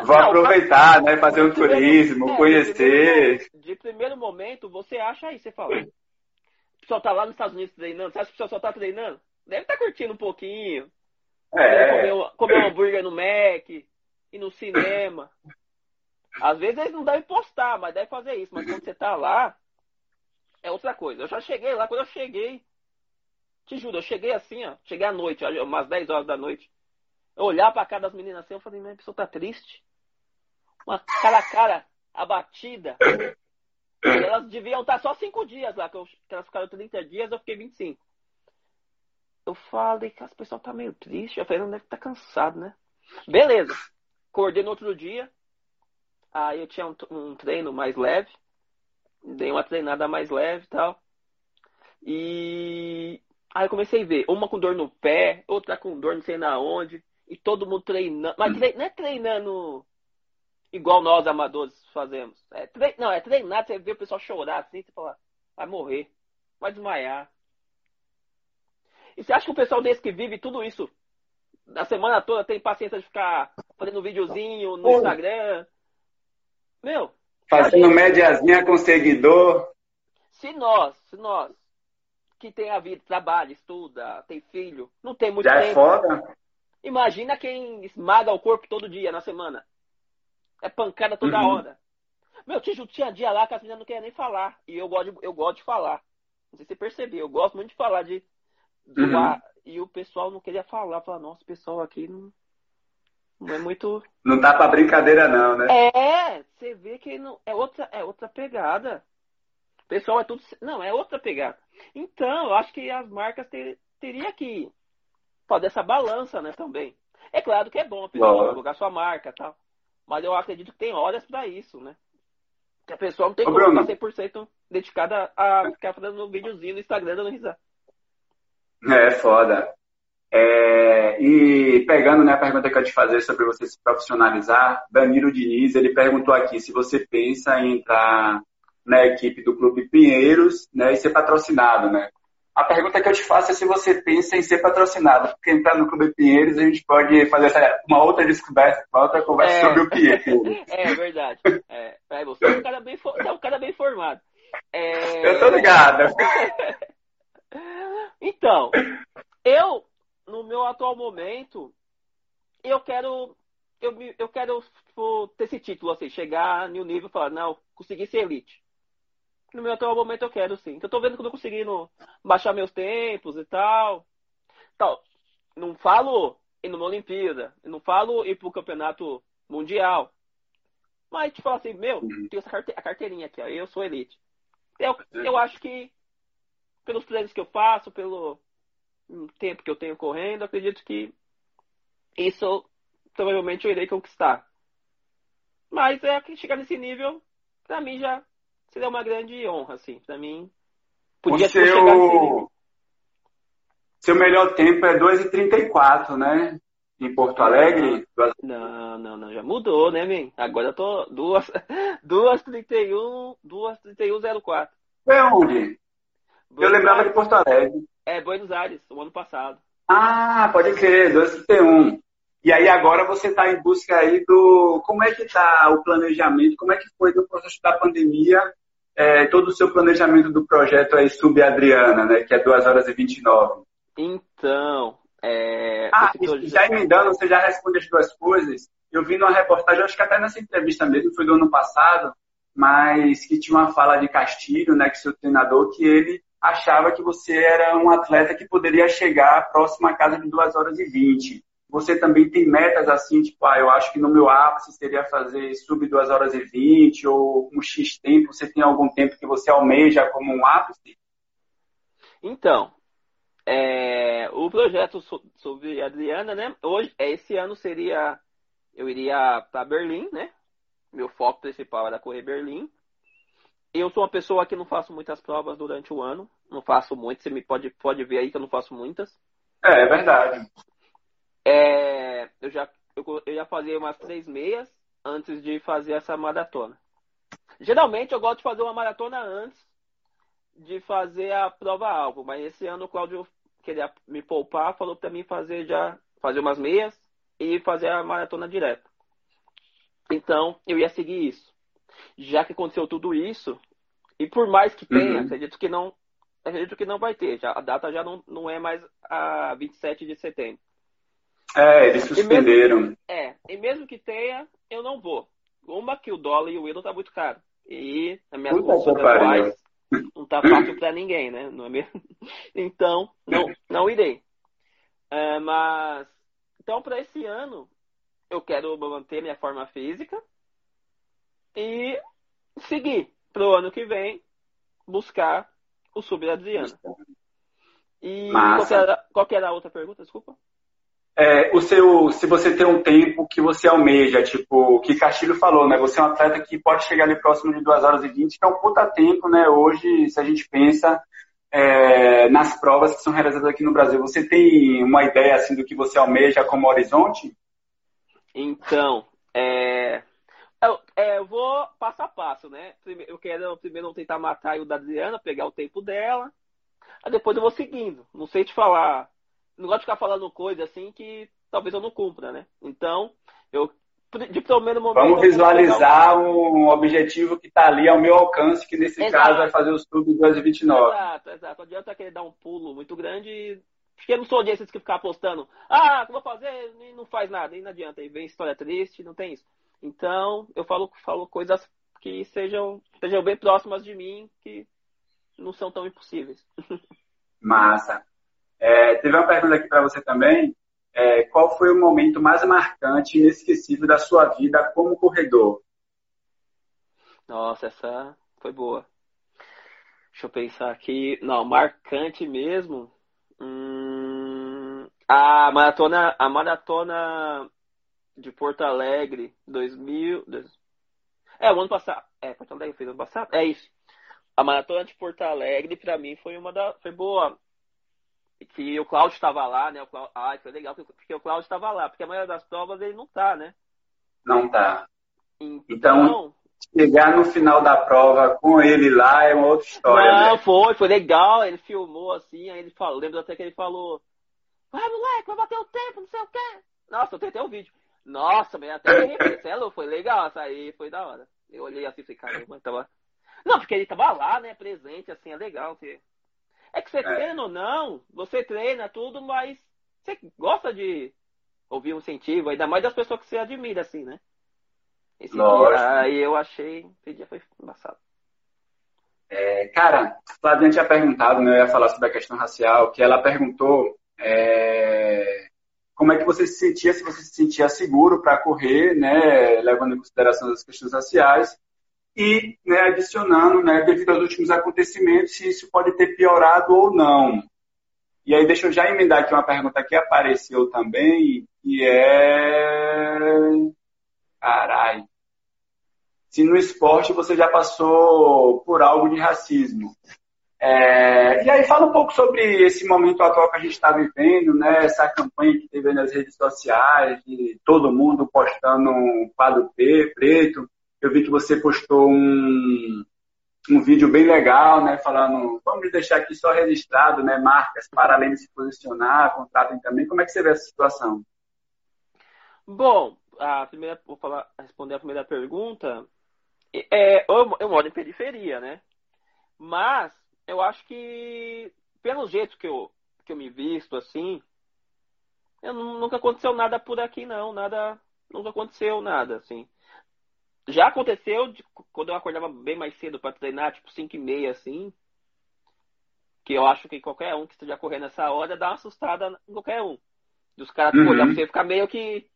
Vou não, aproveitar, né? Fazer um turismo, é, conhecer. De primeiro, de primeiro, momento, você acha aí, você fala. O pessoal tá lá nos Estados Unidos treinando. Você acha que o pessoal só tá treinando? Deve estar tá curtindo um pouquinho. É. Comer, comer um hambúrguer no Mac, ir no cinema. Às vezes eles não devem postar, mas devem fazer isso. Mas quando você tá lá, é outra coisa. Eu já cheguei lá, quando eu cheguei, te juro, eu cheguei assim, ó. Cheguei à noite, umas 10 horas da noite. Eu olhar pra cara das meninas assim, eu falei, minha pessoa tá triste. Uma cara a cara abatida. Elas deviam estar só 5 dias lá, que, eu, que elas ficaram 30 dias, eu fiquei 25. Eu falei que as pessoas tá meio triste. Falei, não deve estar tá né? Beleza. Acordei no outro dia. Aí eu tinha um, um treino mais leve. Dei uma treinada mais leve e tal. E aí eu comecei a ver. Uma com dor no pé, outra com dor não sei na onde. E todo mundo treinando. Mas trein... não é treinando igual nós amadores fazemos. É trein... Não, é treinar, você vê o pessoal chorar assim, você fala, vai morrer, vai desmaiar. E você acha que o pessoal desse que vive tudo isso na semana toda tem paciência de ficar fazendo videozinho no Instagram? Meu. Fazendo médiazinha com seguidor. Se nós, se nós, que tem a vida, trabalha, estuda, tem filho, não tem muito Já tempo. é foda. Imagina quem esmaga o corpo todo dia na semana. É pancada toda uhum. hora. Meu, tio, tinha dia lá que as meninas não queriam nem falar. E eu gosto, de, eu gosto de falar. Não sei se você percebeu, eu gosto muito de falar de. Uhum. E o pessoal não queria falar. Falar, nossa, o pessoal aqui não, não é muito. Não tá pra brincadeira, não, né? É, você vê que não, é, outra, é outra pegada. O pessoal é tudo. Não, é outra pegada. Então, eu acho que as marcas ter, teriam que fazer essa balança, né, também. É claro que é bom a pessoa divulgar sua marca tal. Mas eu acredito que tem horas para isso, né? Que a pessoa não tem Ô, como Bruno. estar 100% dedicada a ficar fazendo um videozinho no Instagram dando risada. É, foda. É, e pegando né, a pergunta que eu te fazer sobre você se profissionalizar, Danilo Diniz, ele perguntou aqui se você pensa em entrar na equipe do Clube Pinheiros né, e ser patrocinado, né? A pergunta que eu te faço é se você pensa em ser patrocinado, porque entrar no Clube Pinheiros a gente pode fazer essa, uma outra descoberta, uma outra conversa é. sobre o Pinheiros. É verdade. É, é, você é um cara bem, é um cara bem formado. É... Eu tô ligado. então, eu, no meu atual momento, eu quero eu, eu quero tipo, ter esse título, assim, chegar no nível e falar, não, consegui ser elite no meu atual momento eu quero sim. Então, eu tô vendo que eu tô conseguindo baixar meus tempos e tal. Tal. Não falo ir numa Olimpíada, não falo ir pro campeonato mundial. Mas, tipo assim, meu, uhum. tem essa carte a carteirinha aqui, ó, eu sou elite. Eu, eu acho que, pelos treinos que eu faço, pelo tempo que eu tenho correndo, acredito que isso provavelmente eu irei conquistar. Mas é que chegar nesse nível, pra mim já seria uma grande honra, assim, pra mim. Podia o seu... chegar nesse Seu melhor tempo é 2h34, né? Em Porto Alegre? Não, não, não, já mudou, né, men? Agora eu tô 2h31, 2h3104. Foi onde? eu lembrava de Porto Alegre. É, Buenos Aires, o ano passado. Ah, pode crer, 2h31. E aí agora você está em busca aí do como é que está o planejamento, como é que foi no processo da pandemia, é, todo o seu planejamento do projeto aí Sub Adriana, né, que é 2 horas e 29. Então, é... Ah, já emendando, você já responde as duas coisas. Eu vi numa reportagem, acho que até nessa entrevista mesmo, foi do ano passado, mas que tinha uma fala de Castilho, né, que seu treinador, que ele achava que você era um atleta que poderia chegar próximo à casa de 2 horas e 20 você também tem metas assim, tipo, ah, eu acho que no meu ápice seria fazer sub 2 horas e 20 ou um X tempo. Você tem algum tempo que você almeja como um ápice? Então, é, o projeto sobre Adriana, né? Hoje, é, esse ano seria, eu iria para Berlim, né? Meu foco principal era correr Berlim. eu sou uma pessoa que não faço muitas provas durante o ano. Não faço muito, você me pode, pode ver aí que eu não faço muitas. É, é verdade. É, eu, já, eu, eu já fazia umas três meias antes de fazer essa maratona. Geralmente eu gosto de fazer uma maratona antes de fazer a prova-alvo, mas esse ano o Cláudio queria me poupar, falou para mim fazer já fazer umas meias e fazer a maratona direto. Então, eu ia seguir isso. Já que aconteceu tudo isso, e por mais que tenha, uhum. acredito que não acredito que não vai ter. Já, a data já não, não é mais a 27 de setembro. É, eles suspenderam. E mesmo, é, e mesmo que tenha, eu não vou. Uma que o dólar e o euro tá muito caro. E minhas condições atuais não tá fácil para ninguém, né? Não é mesmo? Então, não, não irei. É, mas, então, para esse ano, eu quero manter minha forma física e seguir para o ano que vem buscar o sub-adriano. E qual era, qual era a outra pergunta? Desculpa. É, o seu, se você tem um tempo que você almeja, tipo, que Castilho falou, né? Você é um atleta que pode chegar ali próximo de 2 horas e 20, que é um puta tempo, né? Hoje, se a gente pensa é, nas provas que são realizadas aqui no Brasil, você tem uma ideia, assim, do que você almeja como horizonte? Então, é, eu, é, eu vou passo a passo, né? Eu quero primeiro tentar matar o da Adriana, pegar o tempo dela, aí depois eu vou seguindo. Não sei te falar não gosto de ficar falando coisa assim que talvez eu não cumpra, né? Então, eu de primeiro momento. Vamos visualizar um objetivo que está ali ao meu alcance, que nesse exato. caso vai fazer o sub 229. Exato, exato. Não adianta querer dar um pulo muito grande. Porque eu não sou desses que ficar postando, ah, vou fazer? E não faz nada, e não adianta. E vem história triste, não tem isso. Então, eu falo, falo coisas que sejam, sejam bem próximas de mim, que não são tão impossíveis. Massa. É, teve uma pergunta aqui para você também. É, qual foi o momento mais marcante e inesquecível da sua vida como corredor? Nossa, essa foi boa. Deixa eu pensar aqui. Não, marcante mesmo. Hum, a maratona, a maratona de Porto Alegre, 2000. É, o ano passado. É, Porto Alegre fez ano passado? É isso. A maratona de Porto Alegre, para mim, foi uma da. Foi boa que o Cláudio estava lá, né? O Cláudio, ah, foi legal, porque o Cláudio estava lá, porque a maioria das provas ele não tá, né? Não tá. Então, então, chegar no final da prova com ele lá é uma outra história. Não, né? foi, foi legal, ele filmou assim, aí ele falou, lembro até que ele falou, vai moleque, vai bater o tempo, não sei o quê. Nossa, eu tentei o vídeo. Nossa, mas até me foi legal, essa aí foi da hora. Eu olhei assim e falei, caramba, tava. Não, porque ele tava lá, né, presente, assim, é legal. Assim. É que você é. treina ou não, você treina tudo, mas você gosta de ouvir um incentivo, ainda mais das pessoas que você admira, assim, né? Esse dia, aí eu achei, esse dia foi embaçado. É, cara, Flavinha tinha perguntado, né, eu ia falar sobre a questão racial, que ela perguntou é, como é que você se sentia, se você se sentia seguro para correr, né, levando em consideração as questões raciais, e né, adicionando, né, devido aos últimos acontecimentos, se isso pode ter piorado ou não. E aí deixa eu já emendar aqui uma pergunta que apareceu também, que é... Carai. Se no esporte você já passou por algo de racismo. É... E aí fala um pouco sobre esse momento atual que a gente está vivendo, né? Essa campanha que teve nas redes sociais, de todo mundo postando um quadro preto. Eu vi que você postou um, um vídeo bem legal, né? Falando, vamos deixar aqui só registrado, né? Marcas, para além de se posicionar, contratem também. Como é que você vê essa situação? Bom, a primeira, vou falar, responder a primeira pergunta. É, eu, eu moro em periferia, né? Mas eu acho que, pelo jeito que eu, que eu me visto assim, eu, nunca aconteceu nada por aqui, não. Nada. Nunca aconteceu nada, assim. Já aconteceu de, quando eu acordava bem mais cedo para treinar, tipo 5 e meia, assim. Que eu acho que qualquer um que esteja correndo nessa hora dá uma assustada em qualquer um. Dos caras uhum. olhar pra você ficar meio que.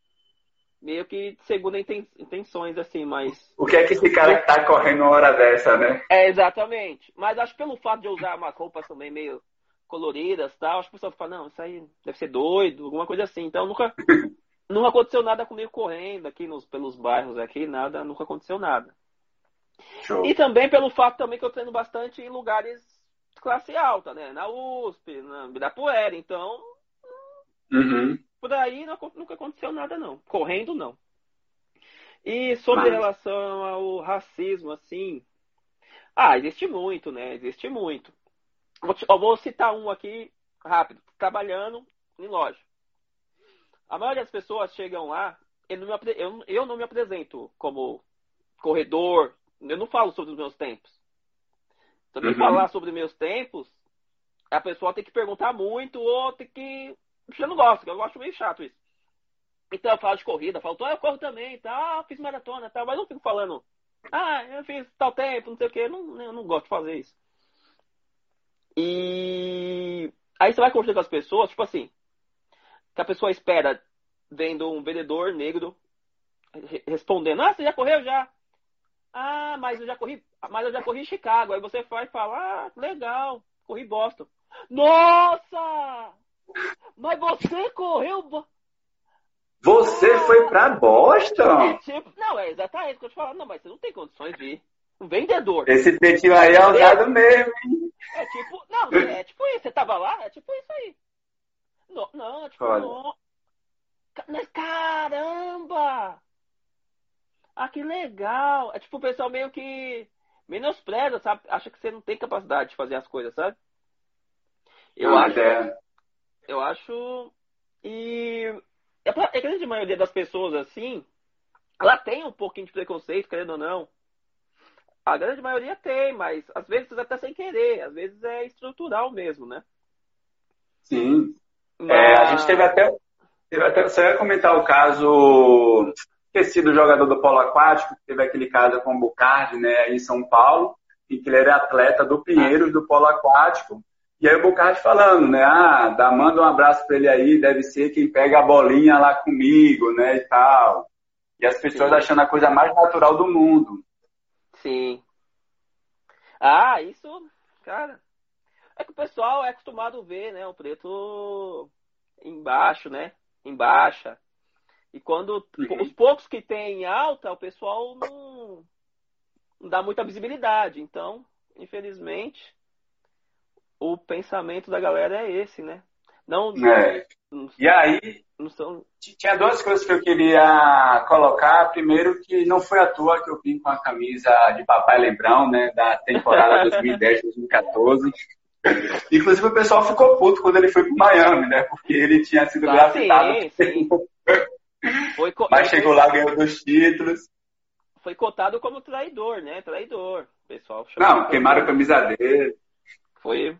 Meio que segundo intenções, assim, mas. O que é que esse cara tá correndo uma hora dessa, né? É, exatamente. Mas acho que pelo fato de eu usar umas roupas também meio coloridas tal, acho que o pessoal fala, não, isso aí deve ser doido, alguma coisa assim. Então nunca. Nunca aconteceu nada comigo correndo aqui nos, pelos bairros aqui, nada, nunca aconteceu nada. Show. E também pelo fato também que eu treino bastante em lugares de classe alta, né? Na USP, na Ibirapuera, então uhum. por aí nunca aconteceu nada não. Correndo não. E sobre Mas... relação ao racismo, assim, ah, existe muito, né? Existe muito. Te, vou citar um aqui rápido. Trabalhando em loja. A maioria das pessoas chegam lá, eu não me, eu, eu não me apresento como corredor, eu não falo sobre os meus tempos. Se eu uhum. falar sobre meus tempos, a pessoa tem que perguntar muito ou tem que. Eu não gosto, eu acho meio chato isso. Então eu falo de corrida, falo, eu corro também, tá? Fiz maratona, tá? Mas não fico falando, ah, eu fiz tal tempo, não sei o que, eu não, eu não gosto de fazer isso. E aí você vai conversar com as pessoas, tipo assim, que a pessoa espera vendo um vendedor negro respondendo, ah, você já correu já? Ah, mas eu já corri, mas eu já corri em Chicago. Aí você vai falar, ah, legal, corri Boston. Nossa! Mas você correu Você ah, foi pra Boston? É, tipo, não, é exatamente o que eu te falo. Não, mas você não tem condições de ir. Um vendedor. Esse pretinho aí é usado mesmo, hein? É tipo, não, é tipo isso. Você tava lá? É tipo isso aí. Não, tipo, Olha. Mas caramba! Ah, que legal! É tipo o pessoal meio que menospreza, sabe? Acha que você não tem capacidade de fazer as coisas, sabe? Eu acho. É. Eu acho. E a grande maioria das pessoas assim, ela tem um pouquinho de preconceito, querendo ou não. A grande maioria tem, mas às vezes até sem querer, às vezes é estrutural mesmo, né? Sim. Mas... É, a gente teve até, teve até. Você vai comentar o caso esquecido jogador do polo aquático, que teve aquele caso com o Bucardi, né, em São Paulo, e que ele era atleta do Pinheiros do polo aquático. E aí o Bucardi falando, né, ah, dá, manda um abraço para ele aí, deve ser quem pega a bolinha lá comigo, né, e tal. E as pessoas Sim. achando a coisa mais natural do mundo. Sim. Ah, isso, cara, é que o pessoal é acostumado a ver, né, o preto embaixo, né, embaixo e quando uhum. os poucos que tem alta, o pessoal não, não dá muita visibilidade. Então, infelizmente, o pensamento da galera é esse, né? Não, é. não, e aí, não são... tinha duas coisas que eu queria colocar. Primeiro, que não foi à toa que eu vim com a camisa de Papai Lembrão, né? Da temporada 2010-2014. Inclusive, o pessoal ficou puto quando ele foi para Miami, né? Porque ele tinha sido ah, grafitado. Sim, sim. Foi, Mas chegou lá, ganhou dois títulos. Foi cotado como traidor, né? Traidor. O pessoal Não, queimaram a camisa dele. Foi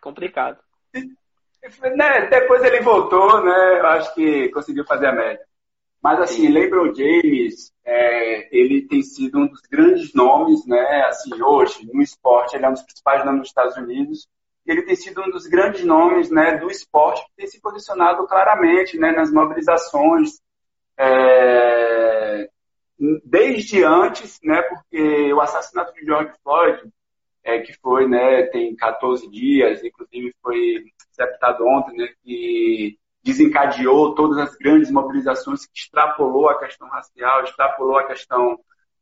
complicado. Né, depois ele voltou, né? Eu acho que conseguiu fazer a média. Mas assim, Sim. LeBron James, é, ele tem sido um dos grandes nomes, né? Assim, hoje no esporte, ele é um dos principais nomes dos Estados Unidos. Ele tem sido um dos grandes nomes, né, do esporte, tem se posicionado claramente, né, nas mobilizações, é, desde antes, né, porque o assassinato de George Floyd, é, que foi, né, tem 14 dias, inclusive foi sepultado ontem, né, que desencadeou todas as grandes mobilizações, que extrapolou a questão racial, extrapolou a questão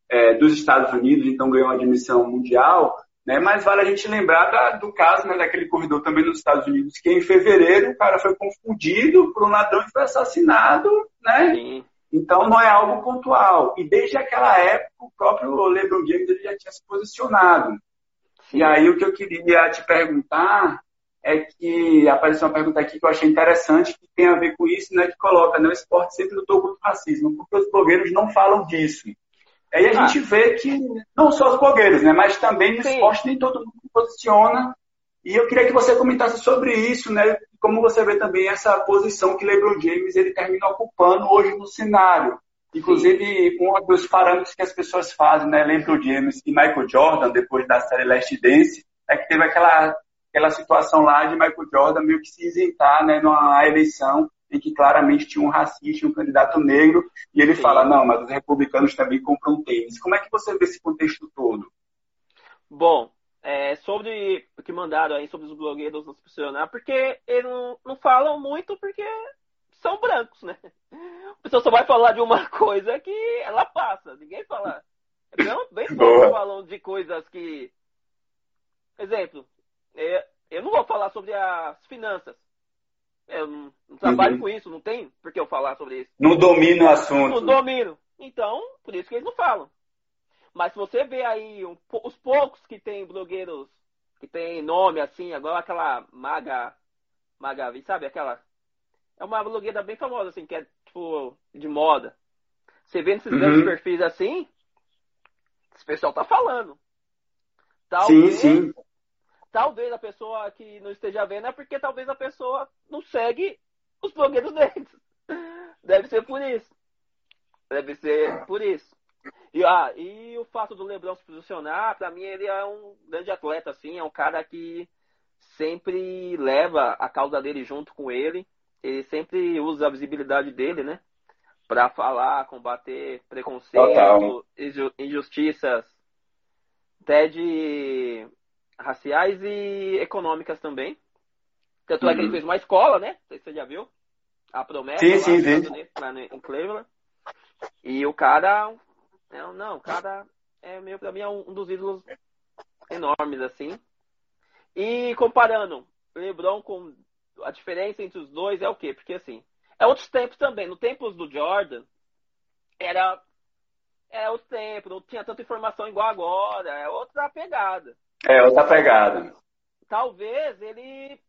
é, dos Estados Unidos, então ganhou uma dimensão mundial, né? Mas vale a gente lembrar da, do caso né, daquele corredor também nos Estados Unidos, que em fevereiro o cara foi confundido por um ladrão e foi assassinado, né? Sim. Então não é algo pontual. E desde aquela época o próprio LeBron James ele já tinha se posicionado. E aí o que eu queria te perguntar é que apareceu uma pergunta aqui que eu achei interessante, que tem a ver com isso, né? Que coloca, né, o esporte sempre lutou contra o racismo, porque os blogueiros não falam disso. Aí a ah. gente vê que não só os blogueiros, né, mas também no Sim. esporte nem todo mundo se posiciona. E eu queria que você comentasse sobre isso, né? Como você vê também essa posição que LeBron James ele termina ocupando hoje no cenário. Inclusive, um dos parâmetros que as pessoas fazem, né? LeBron James e Michael Jordan, depois da série Last Dance, é que teve aquela, aquela situação lá de Michael Jordan meio que se isentar, né? Numa eleição em que claramente tinha um racista, um candidato negro, e ele Sim. fala, não, mas os republicanos também compram tênis. Como é que você vê esse contexto todo? Bom, é, sobre o que mandaram aí sobre os blogueiros não se posicionar, porque eles não, não falam muito porque são brancos, né? A pessoa só vai falar de uma coisa que ela passa, ninguém fala. Não, bem pouco falando de coisas que. Exemplo, é, eu não vou falar sobre as finanças. Eu não, não trabalho uhum. com isso, não tem por que eu falar sobre isso. Não domino o assunto. Não domino. Então, por isso que eles não falam. Mas se você vê aí um, os poucos que tem blogueiros que tem nome assim, agora aquela Maga. Magavi, sabe? Aquela. É uma blogueira bem famosa, assim, que é tipo de moda. Você vê nesses uhum. grandes perfis assim, esse pessoal tá falando. Talvez, sim, sim. Talvez a pessoa que não esteja vendo é porque talvez a pessoa não segue os blogueiros deles. Deve ser por isso. Deve ser por isso. E, ah, e o fato do Lebron se posicionar, para mim ele é um grande atleta, assim, é um cara que sempre leva a causa dele junto com ele. Ele sempre usa a visibilidade dele, né? Para falar, combater preconceito, Total. injustiças, até de raciais e econômicas também. Tanto uhum. é que ele uhum. fez uma escola, né? Não sei se você já viu. A promessa sim, sim, sim. lá em Cleveland. E o cara. Não, não, o cara é meio pra mim é um dos ídolos enormes, assim. E comparando LeBron com a diferença entre os dois é o quê? Porque assim, é outros tempos também. No tempos do Jordan, era é outro tempo, não tinha tanta informação igual agora, é outra pegada. É outra pegada. Talvez ele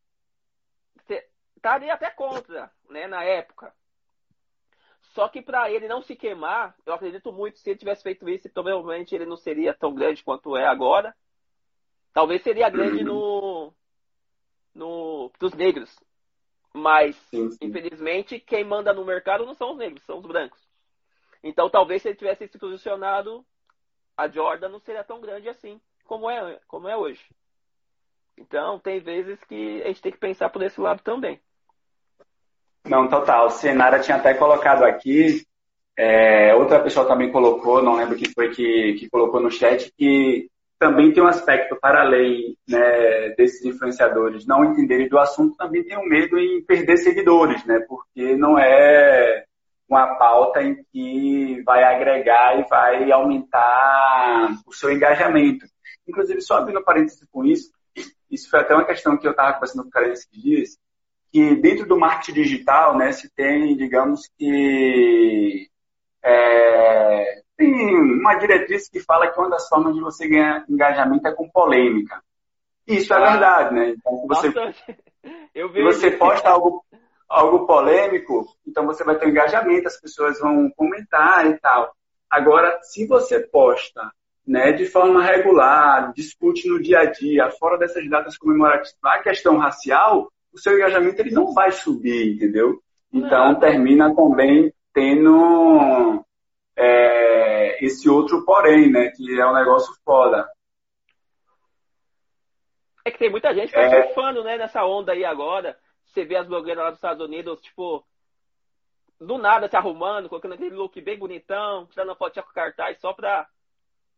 estaria até contra, né, na época. Só que para ele não se queimar, eu acredito muito se ele tivesse feito isso, provavelmente ele não seria tão grande quanto é agora. Talvez seria grande no, no dos negros. Mas, sim, sim. infelizmente, quem manda no mercado não são os negros, são os brancos. Então, talvez se ele tivesse se posicionado, a Jordan não seria tão grande assim como é, como é hoje. Então, tem vezes que a gente tem que pensar por esse lado também. Não, total. Senara tinha até colocado aqui, é, outra pessoa também colocou, não lembro quem foi que, que colocou no chat, que também tem um aspecto para além né, desses influenciadores não entenderem do assunto, também tem um medo em perder seguidores, né? Porque não é uma pauta em que vai agregar e vai aumentar o seu engajamento. Inclusive, só abrindo parênteses com isso, isso foi até uma questão que eu estava conversando com o cara esses dias, que dentro do marketing digital, né, se tem, digamos que é, tem uma diretriz que fala que uma das formas de você ganhar engajamento é com polêmica. Isso é ah, verdade, né? Então, se você, se você posta algo, algo polêmico, então você vai ter um engajamento, as pessoas vão comentar e tal. Agora, se você posta né, de forma regular, discute no dia a dia, fora dessas datas comemorativas, a questão racial, o seu engajamento ele não vai subir, entendeu? Então, não. termina também tendo é, esse outro porém, né? Que é um negócio foda. É que tem muita gente que tá é... surfando, né? Nessa onda aí agora. Você vê as blogueiras lá dos Estados Unidos, tipo, do nada se arrumando, colocando aquele look bem bonitão, tirando a fotinha com cartaz só pra,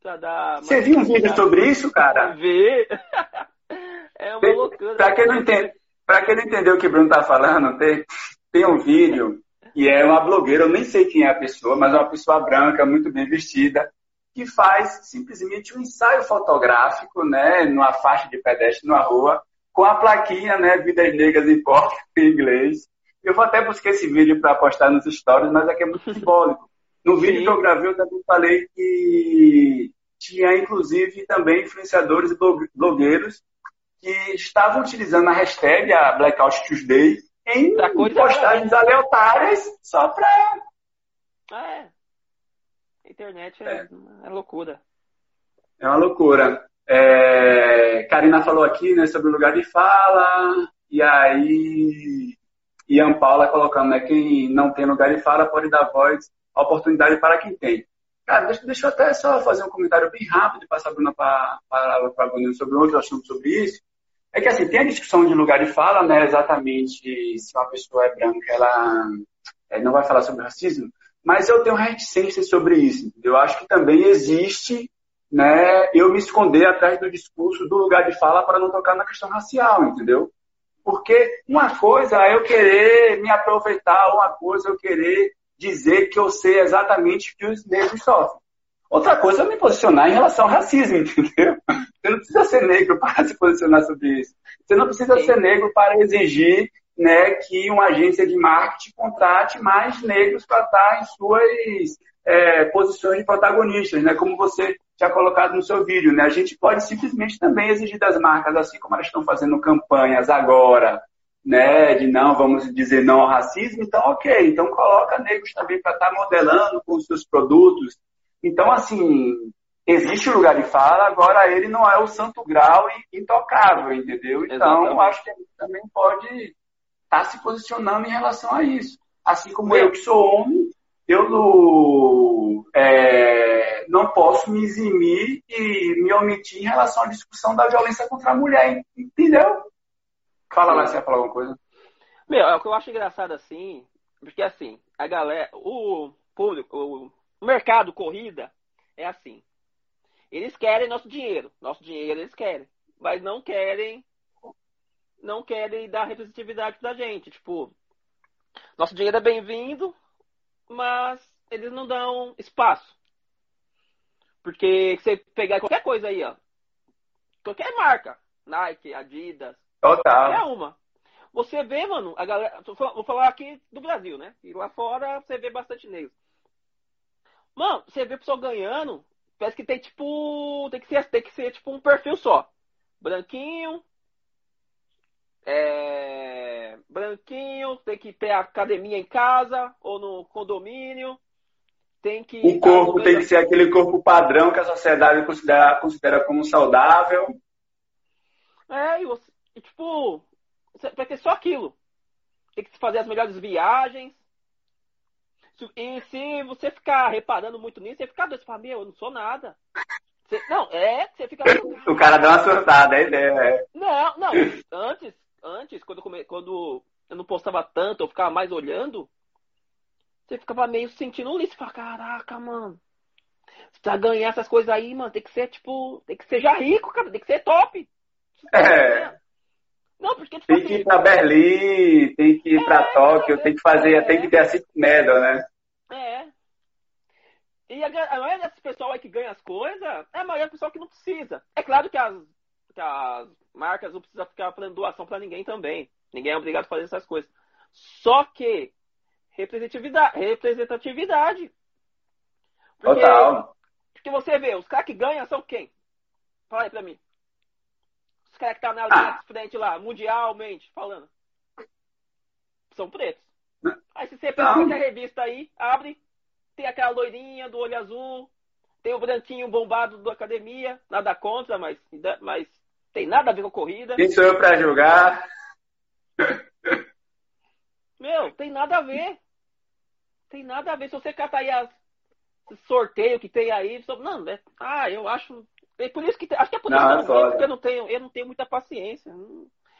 dar. Você viu um vídeo sobre isso, cara? Vê. é uma loucura. Pra quem não entende, pra quem não entendeu o que o Bruno tá falando, tem, tem um vídeo e é uma blogueira, eu nem sei quem é a pessoa, mas é uma pessoa branca, muito bem vestida, que faz simplesmente um ensaio fotográfico, né, numa faixa de pedestre numa rua, com a plaquinha, né, Vidas Negras Importam, em inglês. Eu vou até buscar esse vídeo para postar nos stories, mas aqui é muito simbólico. No vídeo Sim. que eu gravei, eu também falei que tinha, inclusive, também influenciadores e blogueiros que estavam utilizando a hashtag, a Blackout Tuesday, em postagens aleatórias só pra. É. A internet é, é. é loucura. É uma loucura. É, Karina falou aqui né, sobre o lugar de fala, e aí Ian Paula colocando, né? Quem não tem lugar de fala pode dar voz, oportunidade para quem tem. Cara, deixa, deixa eu até só fazer um comentário bem rápido e passar a Bruna para a Bruna sobre outro assunto sobre isso. É que assim, tem a discussão de lugar de fala, né? Exatamente se uma pessoa é branca, ela é, não vai falar sobre racismo, mas eu tenho reticência sobre isso. Eu acho que também existe né, eu me esconder atrás do discurso do lugar de fala para não tocar na questão racial, entendeu? Porque uma coisa é eu querer me aproveitar, uma coisa é eu querer dizer que eu sei exatamente o que os negros sofrem. Outra coisa é me posicionar em relação ao racismo, entendeu? Você não precisa ser negro para se posicionar sobre isso. Você não precisa Sim. ser negro para exigir né, que uma agência de marketing contrate mais negros para estar em suas é, posições de protagonistas, né, como você tinha colocado no seu vídeo. Né? A gente pode simplesmente também exigir das marcas, assim como elas estão fazendo campanhas agora, né, de não, vamos dizer não ao racismo, então ok, então coloca negros também para estar modelando com os seus produtos. Então, assim, existe o lugar de fala, agora ele não é o santo grau e intocável, entendeu? Então, Exatamente. acho que ele também pode estar tá se posicionando em relação a isso. Assim como eu, eu que sou homem, eu não, é, não posso me eximir e me omitir em relação à discussão da violência contra a mulher, entendeu? Fala lá, você ia falar alguma coisa? Meu, é o que eu acho engraçado assim, porque assim, a galera, o público, o mercado corrida é assim. Eles querem nosso dinheiro, nosso dinheiro eles querem, mas não querem não querem dar representatividade pra gente, tipo, nosso dinheiro é bem-vindo, mas eles não dão espaço. Porque você pegar qualquer coisa aí, ó, qualquer marca, Nike, Adidas, Total. É uma. Você vê, mano, a galera. Vou falar aqui do Brasil, né? E lá fora você vê bastante negro. Mano, você vê o pessoal ganhando. Parece que tem tipo. Tem que ser, tem que ser tipo um perfil só. Branquinho. É, branquinho, tem que ter academia em casa ou no condomínio. Tem que. O corpo tem que ser aquele corpo padrão que a sociedade considera, considera como saudável. É, e você, e, tipo, vai ter só aquilo. Tem que fazer as melhores viagens. E se você ficar reparando muito nisso, você fica doido. Você fala, meu, eu não sou nada. Você, não, é, você fica. o cara dá uma surtada, é ideia. Não, não. Antes, antes quando, eu quando eu não postava tanto, eu ficava mais olhando, você ficava meio sentindo lixo. Você fala, caraca, mano. Pra ganhar essas coisas aí, mano, tem que ser, tipo, tem que ser já rico, cara, tem que ser top. É. Não, porque tipo, tem que ir para Berlim, tem que ir para é, Tóquio, é, tem que fazer, é. tem que ter a City Medal, né? É. E a, a maioria desse pessoal aí que ganha as coisas é a maioria do pessoal que não precisa. É claro que as, que as marcas não precisam ficar fazendo doação para ninguém também. Ninguém é obrigado a fazer essas coisas. Só que representatividade. representatividade. Porque, Total. Porque você vê, os caras que ganham são quem? Fala aí pra mim caras que tá na linha de frente lá, mundialmente falando, são pretos. Aí se você pega qualquer revista aí, abre, tem aquela loirinha do olho azul, tem o branquinho bombado do academia, nada contra, mas, mas tem nada a ver com a corrida. Quem sou eu pra julgar? Meu, tem nada a ver. Tem nada a ver. Se você catar aí as sorteio que tem aí, não, é, ah, eu acho é por isso que acho que é por isso não, que eu não, porque eu não tenho, eu não tenho muita paciência.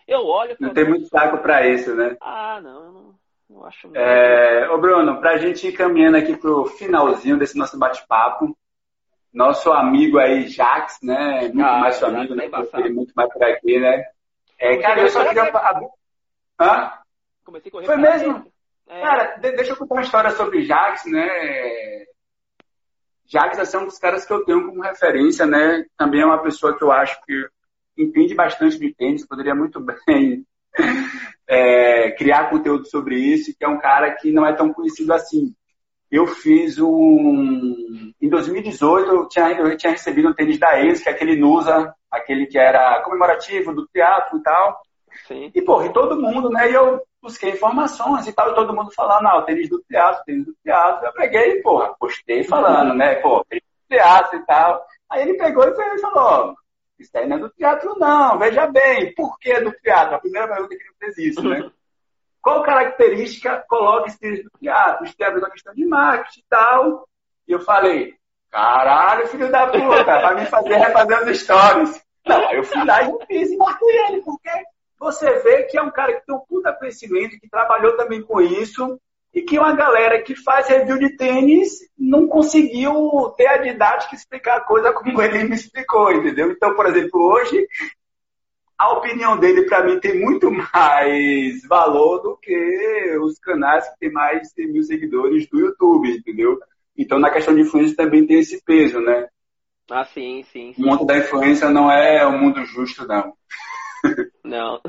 Eu olho. Não tem muito saco para isso, né? Ah, não, eu não, não acho. É, ô Bruno, para a gente ir caminhando aqui pro finalzinho desse nosso bate-papo, nosso amigo aí, Jax, né? Muito ah, mais seu amigo, né? Ele muito mais por aqui, né? É, cara, eu só queria. Hã? Comecei a correr. Foi mesmo? É... Cara, deixa eu contar uma história sobre Jax, né? Jacques assim, é um dos caras que eu tenho como referência, né? Também é uma pessoa que eu acho que entende bastante de tênis, poderia muito bem é, criar conteúdo sobre isso, que é um cara que não é tão conhecido assim. Eu fiz um. Em 2018, eu tinha, eu tinha recebido um tênis da ex, que é aquele Nusa, aquele que era comemorativo do teatro e tal. Sim. E, porra, e todo mundo, né? E eu busquei informações e tal, e todo mundo falando, ah, o tênis do teatro, tênis do teatro. Eu peguei, porra, postei falando, né? Pô, tênis do teatro e tal. Aí ele pegou e falou, isso aí não é do teatro, não, veja bem, por que do teatro? A primeira pergunta que ele fez isso, né? Qual característica coloca esse tênis do teatro? Isso tem a ver com a questão de marketing e tal. E eu falei, caralho, filho da puta, vai me fazer refazer os stories. Não, eu fui lá e fiz e marquei ele, porque você vê que é um cara que tem um puta conhecimento, que trabalhou também com isso, e que uma galera que faz review de tênis não conseguiu ter a didática explicar a coisa como ele me explicou, entendeu? Então, por exemplo, hoje, a opinião dele para mim tem muito mais valor do que os canais que têm mais de 100 mil seguidores do YouTube, entendeu? Então, na questão de influência também tem esse peso, né? Ah, sim, sim. sim. O mundo da influência não é o um mundo justo, não. Não.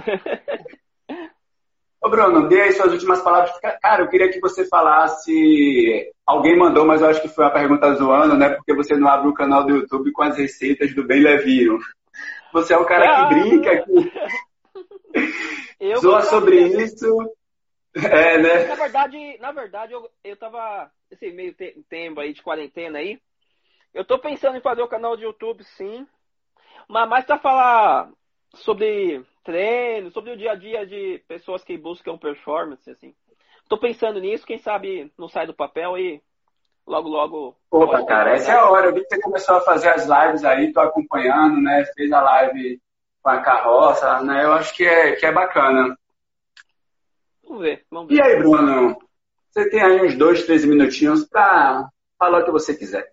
Ô, Bruno, dê aí suas últimas palavras. Cara, eu queria que você falasse. Alguém mandou, mas eu acho que foi uma pergunta zoando, né? Porque você não abre o canal do YouTube com as receitas do Bem Leviro. Você é o cara que brinca, que eu zoa sobre isso. É, né? Na verdade, na verdade eu, eu tava esse meio te tempo aí de quarentena aí. Eu tô pensando em fazer o canal de YouTube, sim. Mas mais pra falar sobre treino, sobre o dia a dia de pessoas que buscam performance, assim. Tô pensando nisso, quem sabe não sai do papel e logo, logo. Opa, cara, essa é a hora. Eu vi que você começou a fazer as lives aí, tô acompanhando, né? Fez a live com a carroça, né? Eu acho que é, que é bacana. Vamos ver, vamos ver. E aí, Bruno? Você tem aí uns dois, três minutinhos para falar o que você quiser.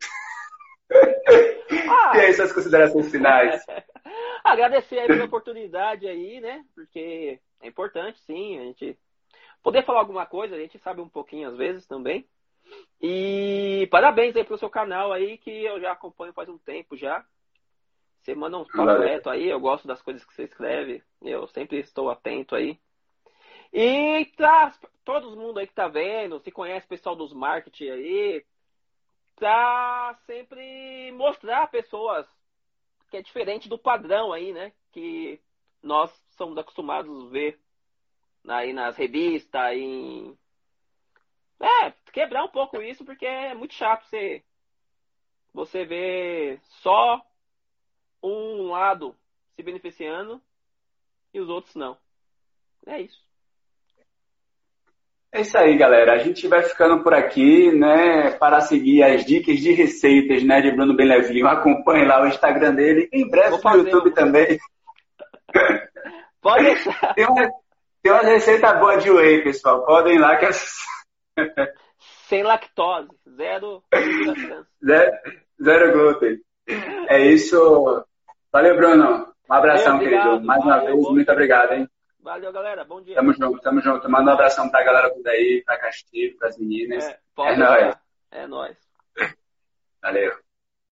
Ah. e aí, suas considerações finais? Agradecer aí pela oportunidade aí, né? Porque é importante, sim, a gente poder falar alguma coisa, a gente sabe um pouquinho às vezes também. E parabéns aí pro seu canal aí, que eu já acompanho faz um tempo já. Você manda uns direto aí, eu gosto das coisas que você escreve, eu sempre estou atento aí. E tá, todo mundo aí que tá vendo, se conhece o pessoal dos marketing aí, pra sempre mostrar pessoas que é diferente do padrão aí, né? Que nós somos acostumados a ver aí nas revistas, em. É, quebrar um pouco isso, porque é muito chato você, você ver só um lado se beneficiando e os outros não. É isso. É isso aí, galera. A gente vai ficando por aqui, né? Para seguir as dicas de receitas, né? De Bruno Belevinho. Acompanhe lá o Instagram dele. Em breve no YouTube também. Pode deixar. Tem uma, tem uma receita boa de whey, pessoal. Podem ir lá que é... Sem lactose. Zero. zero, zero glúten. É isso. Valeu, Bruno. Um abração, obrigado, querido. Mais uma vez, muito obrigado, hein? Valeu, galera. Bom dia. Tamo junto, tamo junto. Manda um abração pra galera por aí, pra Castilho, pras meninas. É, é nóis. É nóis. Valeu.